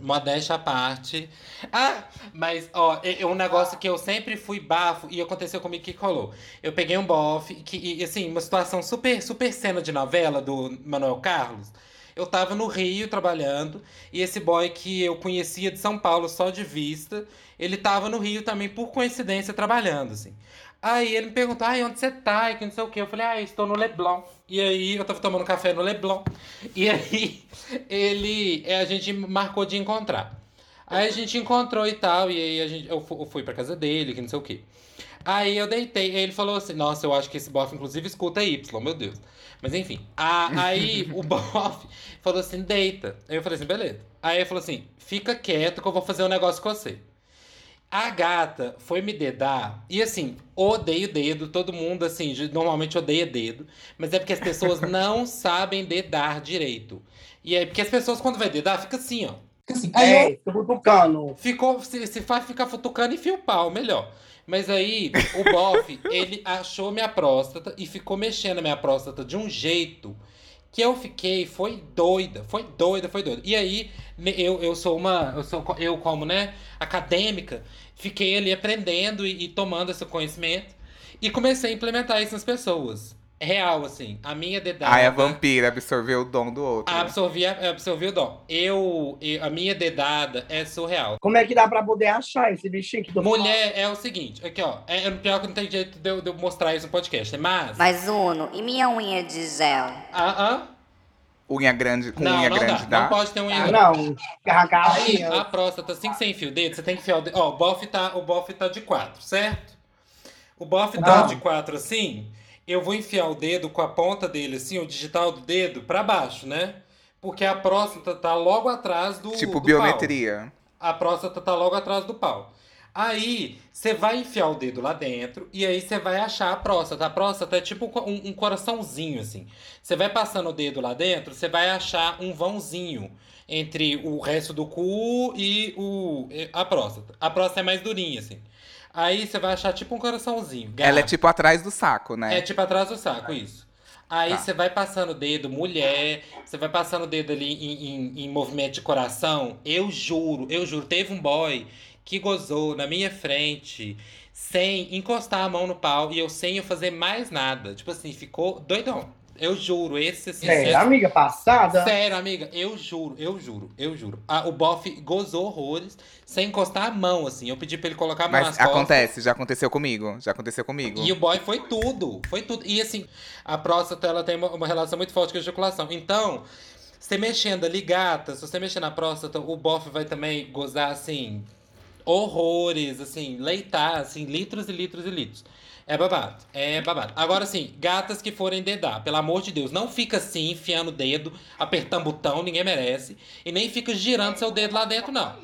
modéstia à parte. Ah, mas, ó, é um negócio que eu sempre fui bafo e aconteceu comigo que colou. Eu peguei um bofe, que, e, assim, uma situação super, super cena de novela do Manuel Carlos. Eu tava no Rio trabalhando e esse boy que eu conhecia de São Paulo só de vista, ele tava no Rio também por coincidência trabalhando, assim. Aí ele me perguntou, ai, onde você tá? E que não sei o quê. Eu falei, ah, estou no Leblon. E aí eu tava tomando café no Leblon. E aí ele, é, a gente marcou de encontrar. Aí a gente encontrou e tal, e aí a gente, eu fu- eu fui pra casa dele, que não sei o quê. Aí eu deitei, aí ele falou assim, nossa, eu acho que esse bofe inclusive escuta Y, meu Deus. Mas enfim, a- aí o bofe falou assim, deita. Aí eu falei assim, beleza. Aí ele falou assim, fica quieto que eu vou fazer um negócio com você. A gata foi me dedar, e assim, odeio dedo, todo mundo assim, normalmente odeia dedo, mas é porque as pessoas não sabem dedar direito. E é porque as pessoas quando vai dedar, fica assim, ó. Fica assim. É, tô cutucando. Ficou, se, se faz ficar futucando, enfia o pau, melhor. Mas aí, o bofe, ele achou minha próstata e ficou mexendo a minha próstata de um jeito que eu fiquei, foi doida, foi doida, foi doida. E aí, eu, eu sou uma, eu sou, eu como, né, acadêmica, fiquei ali aprendendo e, e tomando esse conhecimento e comecei a implementar isso nas pessoas. Real, assim, a minha dedada... Ai, a vampira absorveu o dom do outro. né? Absorvi, absorvi o dom. Eu, eu- a minha dedada é surreal. Como é que dá pra poder achar esse bichinho que tu Mulher é o seguinte, aqui ó, é, é pior que não tem jeito de eu, de eu mostrar isso no podcast, mas. Mas Uno, e minha unha de gel? Ah, ah, Unha grande, com não, unha não grande dá. dá? Não pode ter unha Ah, grande. não, arrancar Aí, a próstata, assim que você enfia o dedo, você tem que enfiar o dedo. Ó, o bofe tá, o bofe tá de quatro, certo? O bofe tá Ah. de quatro assim, eu vou enfiar o dedo com a ponta dele, assim, o digital do dedo, pra baixo, né? Porque a próstata tá logo atrás do. Tipo do biometria. a próstata tá logo atrás do pau. Aí, você vai enfiar o dedo lá dentro e aí você vai achar a próstata. A próstata é tipo um, um coraçãozinho, assim. Você vai passando o dedo lá dentro, você vai achar um vãozinho entre o resto do cu e o, a próstata. A próstata é mais durinha, assim. Aí você vai achar tipo um coraçãozinho. Ela é gato. tipo atrás do saco, né? É tipo atrás do saco, isso. Aí Tá. você vai passando o dedo, mulher, você vai passando o dedo ali em, em- em movimento de coração. Eu juro, eu juro, teve um boy que gozou na minha frente sem encostar a mão no pau e eu sem eu fazer mais nada. Tipo assim, ficou doidão. Eu juro, esse assim. Sério, esse- amiga, passada. Sério, amiga, eu juro, eu juro, eu juro. Ah, o bofe gozou horrores sem encostar a mão, assim. Eu pedi pra ele colocar a mão Mas nas costas. acontece, já aconteceu comigo. Já aconteceu comigo. E o boy foi tudo, foi tudo. E assim, a próstata ela tem uma, uma relação muito forte com a ejaculação. Então, você mexendo ali, gata, se você mexer na próstata, o bofe vai também gozar assim, horrores, assim, leitar, assim, litros e litros e litros. É babado, é babado. Agora, assim, gatas que forem dedar, pelo amor de Deus, não fica assim, enfiando o dedo, apertando botão, ninguém merece. E nem fica girando seu dedo lá dentro, não.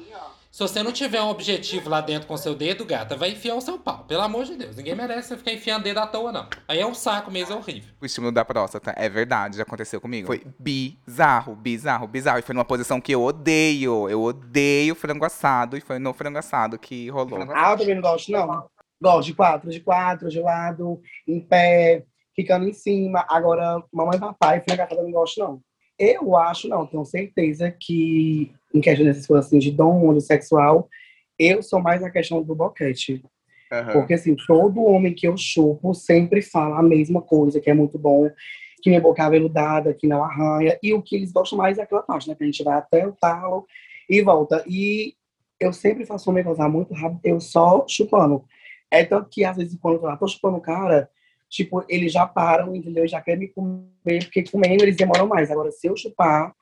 Se você não tiver um objetivo lá dentro com seu dedo, gata, vai enfiar o seu pau. Pelo amor de Deus, ninguém merece você ficar enfiando dedo à toa, não. Aí é um saco mesmo, é horrível. O estímulo da próstata, é verdade, já aconteceu comigo. Foi bizarro, bizarro, bizarro. E foi numa posição que eu odeio. Eu odeio frango assado. E foi no frango assado que rolou. Ah, eu também não gosto, não. Gosto de quatro, de quatro, de lado, em pé, ficando em cima. Agora, mamãe e papai, assado eu não gosto, não. Eu acho, não, tenho certeza que, em questão dessas coisas assim, de dom, de sexual, eu sou mais na questão do boquete. Aham. Porque, assim, todo homem que eu chupo sempre fala a mesma coisa, que é muito bom, que minha boca é aveludada, que não arranha. E o que eles gostam mais é aquela parte, né? Que a gente vai até o talo e volta. E eu sempre faço uma gozar muito rápido, eu só chupando. É tanto que, às vezes, quando eu tô lá, tô chupando o cara, tipo, eles já param, entendeu? E Já querem me comer, porque comendo eles demoram mais. Agora, se eu chupar,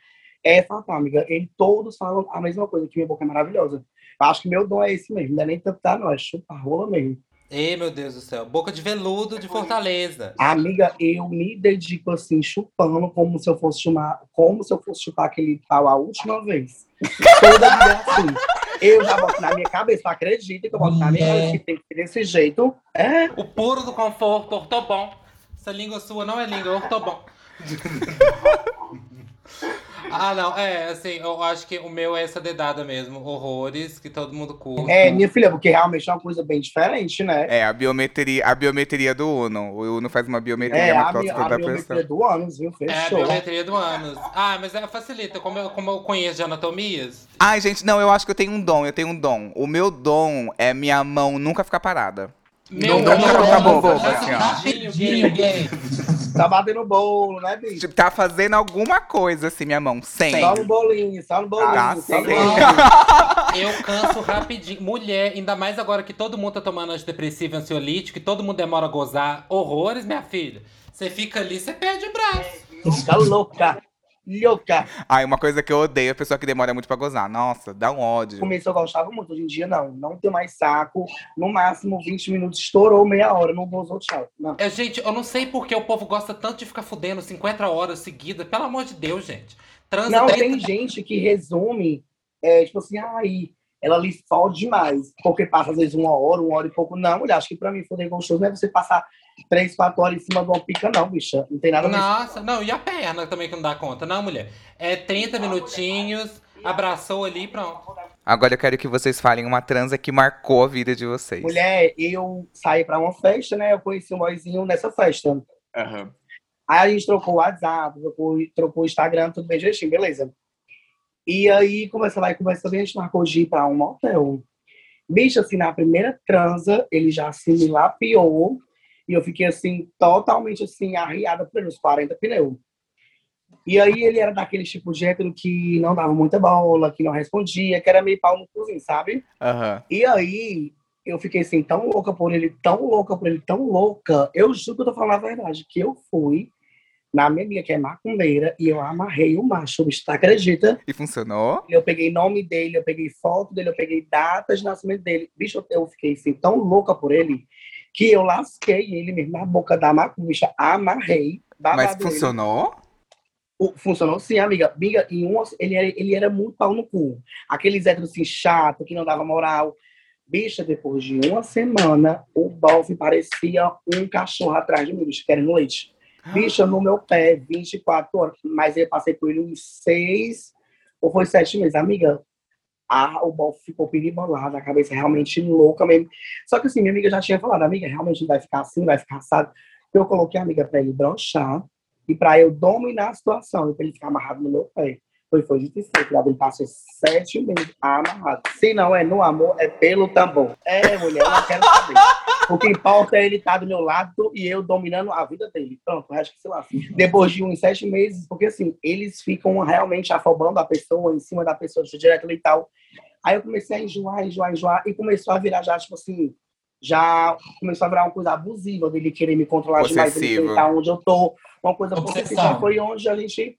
é fatal, amiga. Eles todos falam a mesma coisa, que minha boca é maravilhosa. Eu acho que meu dom é esse mesmo, não é nem tanto tá, não, é chupar rola mesmo. Ei, meu Deus do céu. Boca de veludo de Fortaleza. Amiga, eu me dedico assim, chupando como se eu fosse chupar, como se eu fosse chupar aquele pau a última vez. Toda vida é assim. Eu já boto na minha cabeça, acredita que eu boto na minha cabeça que tem que ser desse jeito. É, O puro do conforto, ortobom. Essa língua sua não é língua, é ortobom. ah, não, é, assim, eu acho que o meu é essa dedada mesmo. Horrores, que todo mundo curte. é, minha filha, porque realmente é uma coisa bem diferente, né? É, a biometria, a biometria do Uno. O Uno faz uma biometria É, na a, próstata a da biometria pessoa. do ânus, viu? É a Fechou. biometria do ânus. Ah, mas é, facilita. Como eu, como eu conheço de anatomias, Ai, gente, não, eu acho que eu tenho um dom, eu tenho um dom. O meu dom é minha mão nunca ficar parada. meu não boba, já assim, ó. rapidinho, gay. Tá batendo bolo, né, bicho? Tipo, tá fazendo alguma coisa assim, minha mão. Sempre. Só no bolinho, só no bolinho. Ah, só no bolinho. Eu canso rapidinho. Mulher, ainda mais agora que todo mundo tá tomando antidepressivo e ansiolítico, e todo mundo demora a gozar. Horrores, minha filha. Você fica ali, você perde o braço. Fica louca. Louca. Ai, uma coisa que eu odeio é a pessoa que demora muito pra gozar. Nossa, dá um ódio. começo eu gostava muito, hoje em dia não. Não tenho mais saco. No máximo 20 minutos, estourou meia hora. Não gozou, tchau. Não. É, gente, eu não sei por que o povo gosta tanto de ficar fudendo 50 horas seguidas. Pelo amor de Deus, gente. Transa Não, 30 tem gente que resume, é, tipo assim, ai, ela lhe fode demais. Porque passa às vezes uma hora, uma hora e pouco. Não, mulher, acho que pra mim foder gostoso não é você passar três, quatro horas em cima de uma pica, não, bicha. Não tem nada a ver. Nossa, não, e a perna também que não dá conta. Não, mulher. É 30 minutinhos, abraçou ali e pronto. Agora eu quero que vocês falem uma transa que marcou a vida de vocês. Mulher, eu saí pra uma festa, né? Eu conheci um boyzinho nessa festa. Aí a gente trocou o WhatsApp, trocou, trocou o Instagram, tudo bem direitinho, beleza. E aí, começa lá e começa bem, a gente marcou de ir pra um motel. Bicho, assim, na primeira transa, ele já se me lapiou. E eu fiquei, assim, totalmente, assim, arriada uns 40 pneus. E aí, ele era daquele tipo de hétero que não dava muita bola, que não respondia, que era meio pau no cozinho, sabe? Aham. E aí, eu fiquei assim, tão louca por ele, tão louca por ele, tão louca. Eu juro que eu tô falando a verdade, que eu fui na minha amiga, que é macumbeira, e eu amarrei o macho, bicho, tá acredita? E funcionou? Eu peguei nome dele, eu peguei foto dele, eu peguei data de nascimento dele. Bicho, eu fiquei assim, tão louca por ele, que eu lasquei ele mesmo na boca da macumba, bicha, amarrei. Mas funcionou? Funcionou sim, amiga. Amiga, em um, ele, era, ele era muito pau no cu. Aqueles héteros assim, chato, que não dava moral. Bicha, depois de uma semana, o Dolphin parecia um cachorro atrás de mim, bicho, querendo leite. Bicha, no meu pé, 24 horas. Mas eu passei por ele uns seis ou foi sete meses. Amiga, a, o Dolphin ficou peribolado, a cabeça realmente louca mesmo. Só que assim, minha amiga já tinha falado, amiga, realmente vai ficar assim, vai ficar assado. Eu coloquei a amiga pra ele brochar E pra eu dominar a situação, e pra ele ficar amarrado no meu pé. Foi, foi justo isso. Ele passou sete meses amarrado. Se não é no amor, é pelo tambor. É, mulher, eu não quero saber. O que importa é ele estar do meu lado e eu dominando a vida dele. Pronto, acho que sei lá. Assim, depois de uns sete meses, porque assim, eles ficam realmente afobando a pessoa, em cima da pessoa, direto e tal. Aí eu comecei a enjoar, enjoar, enjoar, e começou a virar já, tipo assim, já começou a virar uma coisa abusiva dele querer me controlar demais, ele Possessivo. tentar onde eu tô, uma coisa Obsessão. possessiva. Foi onde a gente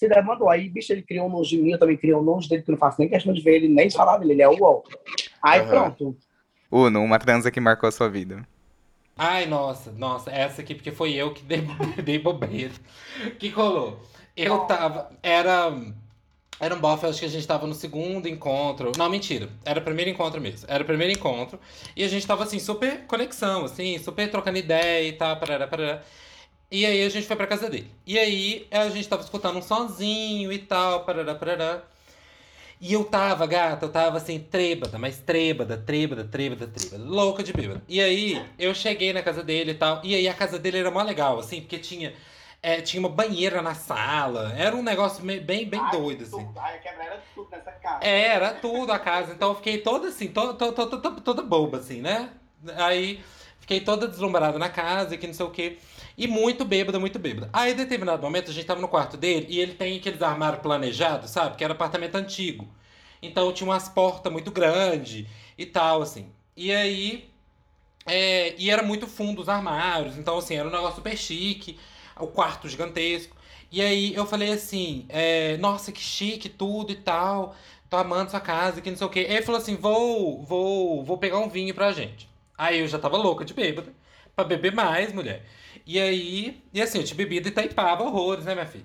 se levantou. Aí, bicho, ele criou um nojo de mim, eu também criei um nojo dele, que eu não faço nem questão de ver ele, nem falar dele, ele é o UOL. Aí Aham. pronto. Uno, uma transa que marcou a sua vida. Ai, nossa, nossa, essa aqui, porque foi eu que dei, dei bobeira. Que rolou? Eu tava. Era. Era um bofe, acho que a gente tava no segundo encontro. Não, mentira. Era o primeiro encontro mesmo. Era o primeiro encontro. E a gente tava assim, super conexão, assim, super trocando ideia e tal, parará, parará. E aí a gente foi pra casa dele. E aí a gente tava escutando um sonzinho e tal, parará, parará. E eu tava, gata, eu tava assim, trêbada, mas trêbada, trêbada, trêbada, trêbada, louca de bêbada. E aí, eu cheguei na casa dele e tal, e aí a casa dele era mó legal, assim, porque tinha, é, tinha uma banheira na sala, era um negócio bem, bem doido, assim. Ai, quebra era tudo nessa casa. É, era tudo a casa, então eu fiquei toda assim, toda, toda, toda, toda boba, assim, né? Aí, fiquei toda deslumbrada na casa, que não sei o quê. E muito bêbada, muito bêbada. Aí, em determinado momento, a gente tava no quarto dele e ele tem aqueles armários planejados, sabe? Que era apartamento antigo. Então tinha umas portas muito grandes e tal, assim. E aí. é, e era muito fundo os armários. Então, assim, era um negócio super chique. O quarto gigantesco. E aí eu falei assim: é, nossa, que chique tudo e tal. Tô amando sua casa, que não sei o quê. Ele falou assim: vou, vou, vou pegar um vinho pra gente. Aí eu já tava louca de bêbada. Pra beber mais, mulher. E aí, e assim, eu tinha bebido e taipava horrores, né, minha filha?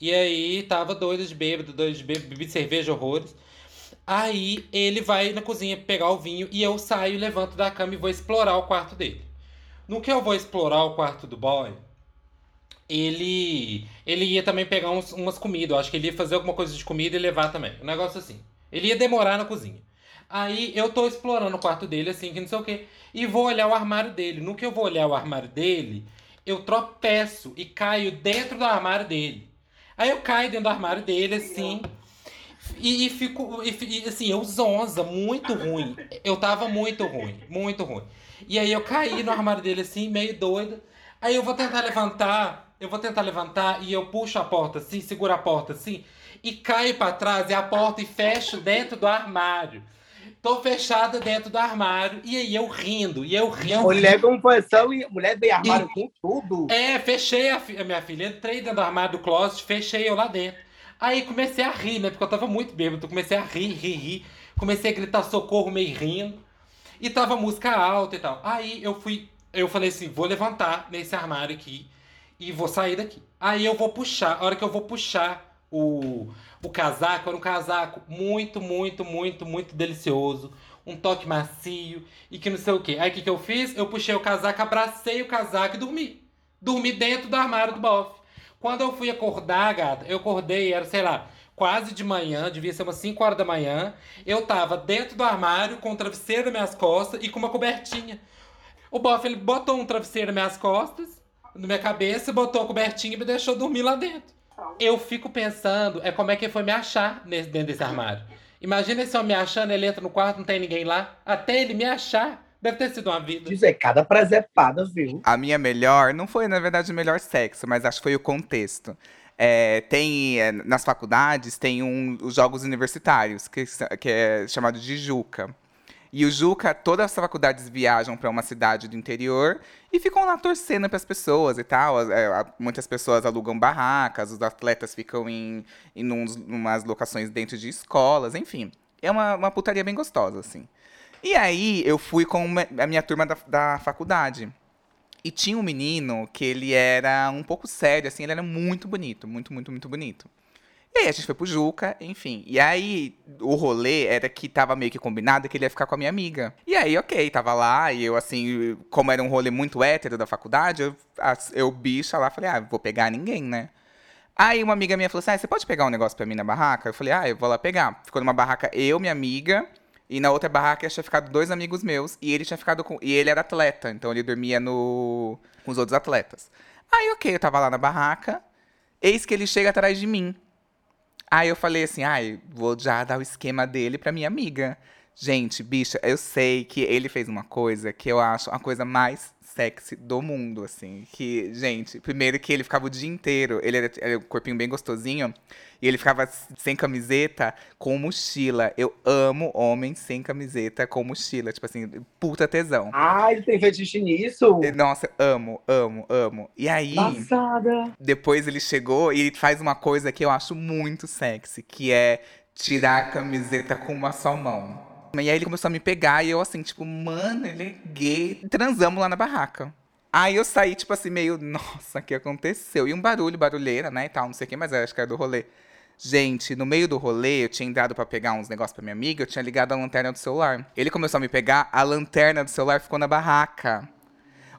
E aí, tava doida de bêbado, doida de bêbado, bebi cerveja horrores. Aí ele vai na cozinha pegar o vinho e eu saio, levanto da cama e vou explorar o quarto dele. No que eu vou explorar o quarto do boy, ele ele ia também pegar uns, umas comidas. Eu acho que ele ia fazer alguma coisa de comida e levar também. Um negócio assim. Ele ia demorar na cozinha. Aí eu tô explorando o quarto dele, assim, que não sei o quê. E vou olhar o armário dele. No que eu vou olhar o armário dele, eu tropeço e caio dentro do armário dele. Aí eu caio dentro do armário dele, assim. E, e fico, e, e, assim, eu zonza, muito ruim. Eu tava muito ruim, muito ruim. E aí eu caí no armário dele assim, meio doida. Aí eu vou tentar levantar, eu vou tentar levantar e eu puxo a porta assim, seguro a porta assim, e caio pra trás e a porta e fecho dentro do armário. Tô fechada dentro do armário, e aí eu rindo, e eu rindo. Mulher com posição e mulher bem armário com tudo. É, fechei a, fi- a minha filha, entrei dentro do armário do closet, fechei eu lá dentro. Aí comecei a rir, né? Porque eu tava muito bêbado. Comecei a rir, rir, rir. Comecei a gritar socorro meio rindo. E tava música alta e tal. Aí eu fui, eu falei assim, vou levantar nesse armário aqui e vou sair daqui. Aí eu vou puxar, a hora que eu vou puxar o, o casaco, era um casaco muito, muito, muito, muito delicioso. Um toque macio e que não sei o que. Aí o que, que eu fiz? Eu puxei o casaco, abracei o casaco e dormi. Dormi dentro do armário do bofe. Quando eu fui acordar, gata, eu acordei, era, sei lá, quase de manhã, devia ser umas 5 horas da manhã. Eu tava dentro do armário com o travesseiro nas minhas costas e com uma cobertinha. O bofe, ele botou um travesseiro nas minhas costas, na minha cabeça, botou a cobertinha e me deixou dormir lá dentro. Eu fico pensando, é como é que ele foi me achar nesse, dentro desse armário. Imagina esse homem me achando, ele entra no quarto, não tem ninguém lá. Até ele me achar, deve ter sido uma vida. Dizer, cada presepada, viu? A minha melhor, não foi, na verdade, o melhor sexo, mas acho que foi o contexto. É, tem, é, nas faculdades, tem um, os jogos universitários, que, que é chamado de Juca. E o Juca, todas as faculdades viajam para uma cidade do interior e ficam lá torcendo para as pessoas e tal. É, muitas pessoas alugam barracas, os atletas ficam em, em uns, umas locações dentro de escolas, enfim. É uma, uma putaria bem gostosa, assim. E aí, eu fui com a minha turma da, da faculdade. E tinha um menino que ele era um pouco sério, assim, ele era muito bonito, muito, muito, muito bonito. E a gente foi pro Juca, enfim. E aí o rolê era que tava meio que combinado que ele ia ficar com a minha amiga. E aí, ok, tava lá, e eu, assim, como era um rolê muito hétero da faculdade, eu, eu bicha lá, falei, ah, vou pegar ninguém, né? Aí uma amiga minha falou assim: ah, você pode pegar um negócio pra mim na barraca? Eu falei, ah, eu vou lá pegar. Ficou numa barraca eu, minha amiga, e na outra barraca tinha ficado dois amigos meus, e ele tinha ficado com. E ele era atleta, então ele dormia no. com os outros atletas. Aí, ok, eu tava lá na barraca. Eis que ele chega atrás de mim. Aí eu falei assim, ai, vou já dar o esquema dele pra minha amiga. Gente, bicha, eu sei que ele fez uma coisa que eu acho a coisa mais sexy do mundo, assim. Que, gente, primeiro que ele ficava o dia inteiro, ele era, era um corpinho bem gostosinho, e ele ficava sem camiseta com mochila. Eu amo homens sem camiseta com mochila, tipo assim, puta tesão. Ai, ele tem fetiche nisso? Nossa, amo, amo, amo. E aí, Passada. depois ele chegou e ele faz uma coisa que eu acho muito sexy, que é tirar a camiseta com uma só mão. E aí ele começou a me pegar e eu assim, tipo, mano, ele é gay. Transamos lá na barraca. Aí eu saí, tipo assim, meio, nossa, o que aconteceu? E um barulho, barulheira, né, e tal, não sei o que, mas eu acho que era do rolê. Gente, no meio do rolê, eu tinha entrado pra pegar uns negócios pra minha amiga, eu tinha ligado a lanterna do celular. Ele começou a me pegar, a lanterna do celular ficou na barraca.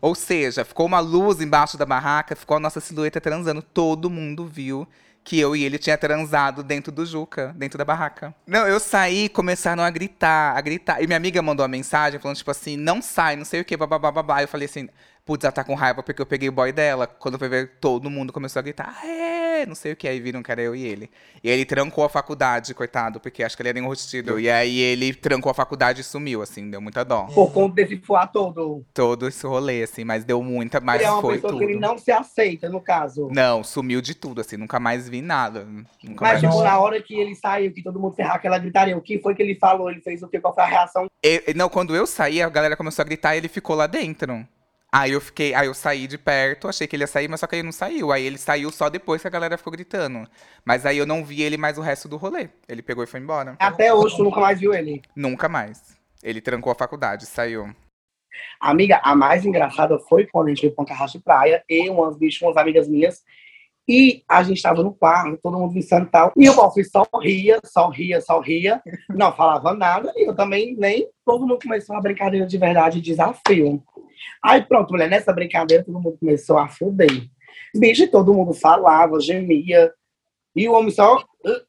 Ou seja, ficou uma luz embaixo da barraca, ficou a nossa silhueta transando. Todo mundo viu que eu e ele tinha transado dentro do Juca, dentro da barraca. Não, eu saí, começaram a gritar, a gritar. E minha amiga mandou uma mensagem falando, tipo assim, não sai, não sei o que, babá. Eu falei assim, putz, ela tá com raiva porque eu peguei o boy dela. Quando foi ver, todo mundo começou a gritar, é, não sei o que. Aí viram que era eu e ele. E ele trancou a faculdade, coitado, porque acho que ele era enrostido. E aí ele trancou a faculdade e sumiu, assim, deu muita dó. Por conta desse fuá todo. Todo esse rolê, assim, mas deu muita, mas ele é uma foi pessoa tudo. que ele não se aceita, no caso. Não, sumiu de tudo, assim, nunca mais vi nada. Nunca Mas, mais tipo, na hora que ele saiu, que todo mundo ferrar aquela gritaria, o que foi que ele falou? Ele fez o quê? Qual foi a reação? E- não, quando eu saí, a galera começou a gritar e ele ficou lá dentro. Aí eu fiquei, aí eu saí de perto, achei que ele ia sair, mas só que ele não saiu. Aí ele saiu só depois que a galera ficou gritando. Mas aí eu não vi ele mais o resto do rolê. Ele pegou e foi embora. Até hoje, tu nunca mais viu ele. Nunca mais. Ele trancou a faculdade, saiu. Amiga, a mais engraçada foi quando a gente foi pra um carrasco de praia, eu, umas bichas, umas amigas minhas, e a gente tava no quarto, todo mundo viçando e tal, e o Boff só ria, só ria, só ria, não falava nada, e eu também nem, todo mundo começou a brincadeira de verdade, desafio. Aí pronto, mulher, nessa brincadeira todo mundo começou a fuder. Bicho, todo mundo falava, gemia, e o homem só, "Ah",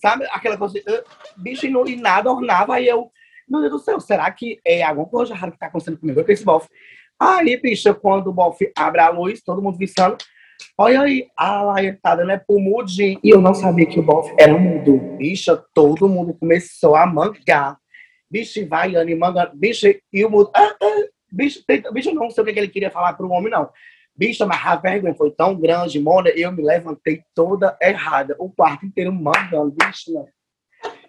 sabe, aquela coisa, "Ah", bicho, e, não, e nada ornava, aí eu, meu Deus do céu, será que é alguma coisa rara que tá acontecendo comigo com esse bofe? Aí, bicha, quando o bofe abre a luz, todo mundo viçando, olha aí, a laietada, né, pro mudinho. E eu não sabia que o bofe era mudo. Bicha, todo mundo começou a mangar. Bicho, vai, Anne, manga, bicho, e o mudo, ah, ah, bicho, bicho, não sei o que ele queria falar pro homem, não. Bicha, mas a vergonha foi tão grande, Mona, eu me levantei toda errada. O quarto inteiro mangando, bicho, não.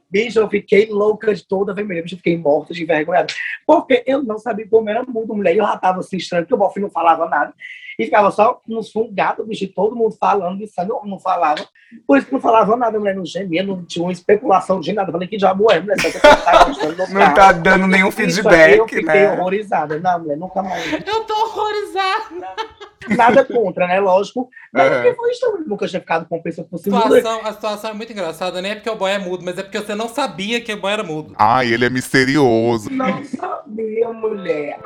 Bicho, eu fiquei louca de toda vermelha, bicho, eu fiquei morta de vergonha. Porque eu não sabia como era mudo, mulher. Eu já tava assim estranho, porque o Bofi não falava nada. E ficava só nos fungados, bicho, todo mundo falando, isso eu não falava. Por isso que não falava nada, mulher, não gemia, não tinha uma especulação de nada. Falei, que diabo é, mulher? Do Não carro. tá dando nenhum feedback, eu fiquei né? horrorizada. Não, mulher, nunca mais. Eu tô horrorizada. Nada contra, né? Lógico. Mas É. porque foi isso, eu nunca tinha ficado com pessoa por cima. mulher. Situação, a situação é muito engraçada, nem é porque o boy é mudo, mas é porque você não sabia que o boy era mudo. Ai, ele é misterioso. Não sabia, mulher.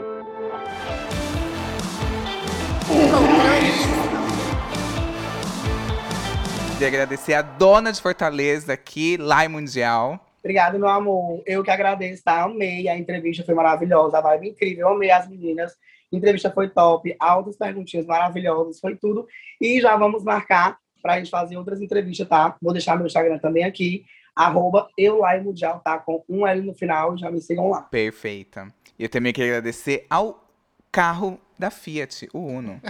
Queria agradecer a dona de Fortaleza aqui, em Mundial. Obrigado, meu amor. Eu que agradeço, tá? Amei. A entrevista foi maravilhosa, a vibe incrível. Eu amei as meninas. A entrevista foi top, altas perguntinhas maravilhosas, foi tudo. E já vamos marcar pra gente fazer outras entrevistas, tá? Vou deixar meu Instagram também aqui, arroba eulaimundial, tá? Com um L no final, já me sigam lá. Perfeita. E eu também queria agradecer ao carro da Fiat, o Uno.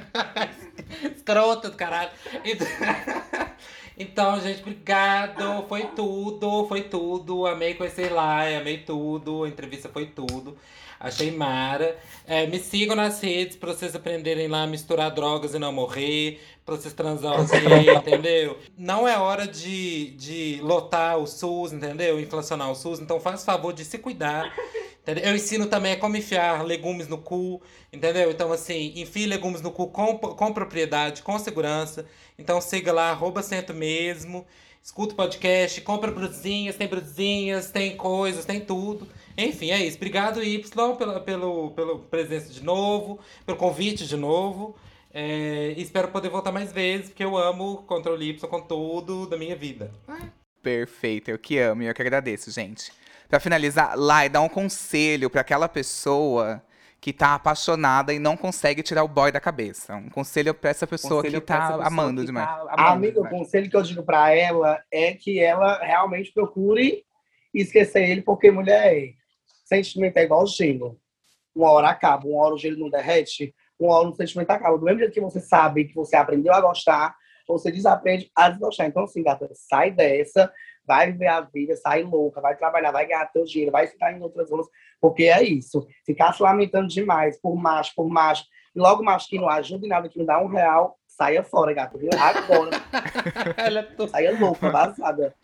Escrota do caralho. Então, então, gente, obrigado. Foi tudo, foi tudo. Amei conhecer lá, amei tudo. A entrevista foi tudo. Achei mara. É, me sigam nas redes pra vocês aprenderem lá a misturar drogas e não morrer. Pra vocês transar ok, entendeu? Não é hora de, de lotar o SUS, entendeu? Inflacionar o SUS. Então faz favor de se cuidar. Entendeu? Eu ensino também como enfiar legumes no cu, entendeu? Então, assim, enfie legumes no cu com, com propriedade, com segurança. Então siga lá, arroba cento mesmo. Escuta o podcast, compra brusinhas, tem brusinhas, tem coisas, tem tudo. Enfim, é isso. Obrigado, Y, pela, pelo, pelo presença de novo, pelo convite de novo. É, espero poder voltar mais vezes, porque eu amo Controle Y com tudo da minha vida. Perfeito, eu que amo e eu que agradeço, gente. Pra finalizar, lá e dar um conselho pra aquela pessoa que tá apaixonada e não consegue tirar o boy da cabeça. Um conselho pra essa pessoa Conselho que tá pessoa amando que demais. tá amando Amigo, o demais. conselho que eu digo pra ela é que ela realmente procure esquecer ele, porque mulher, sentimento é igual gelo. Uma hora acaba, uma hora o gelo não derrete, uma hora o sentimento acaba. Do mesmo jeito que você sabe que você aprendeu a gostar, você desaprende a desgostar. Então, assim, gata, sai dessa, vai viver a vida, sai louca, vai trabalhar, vai ganhar teu dinheiro, vai ficar em outras zonas, porque é isso. Ficar se lamentando demais por macho, por macho, e logo macho que não ajuda em nada, que não dá um real, saia fora, gata, viu? Agora. É Saia louca, vazada.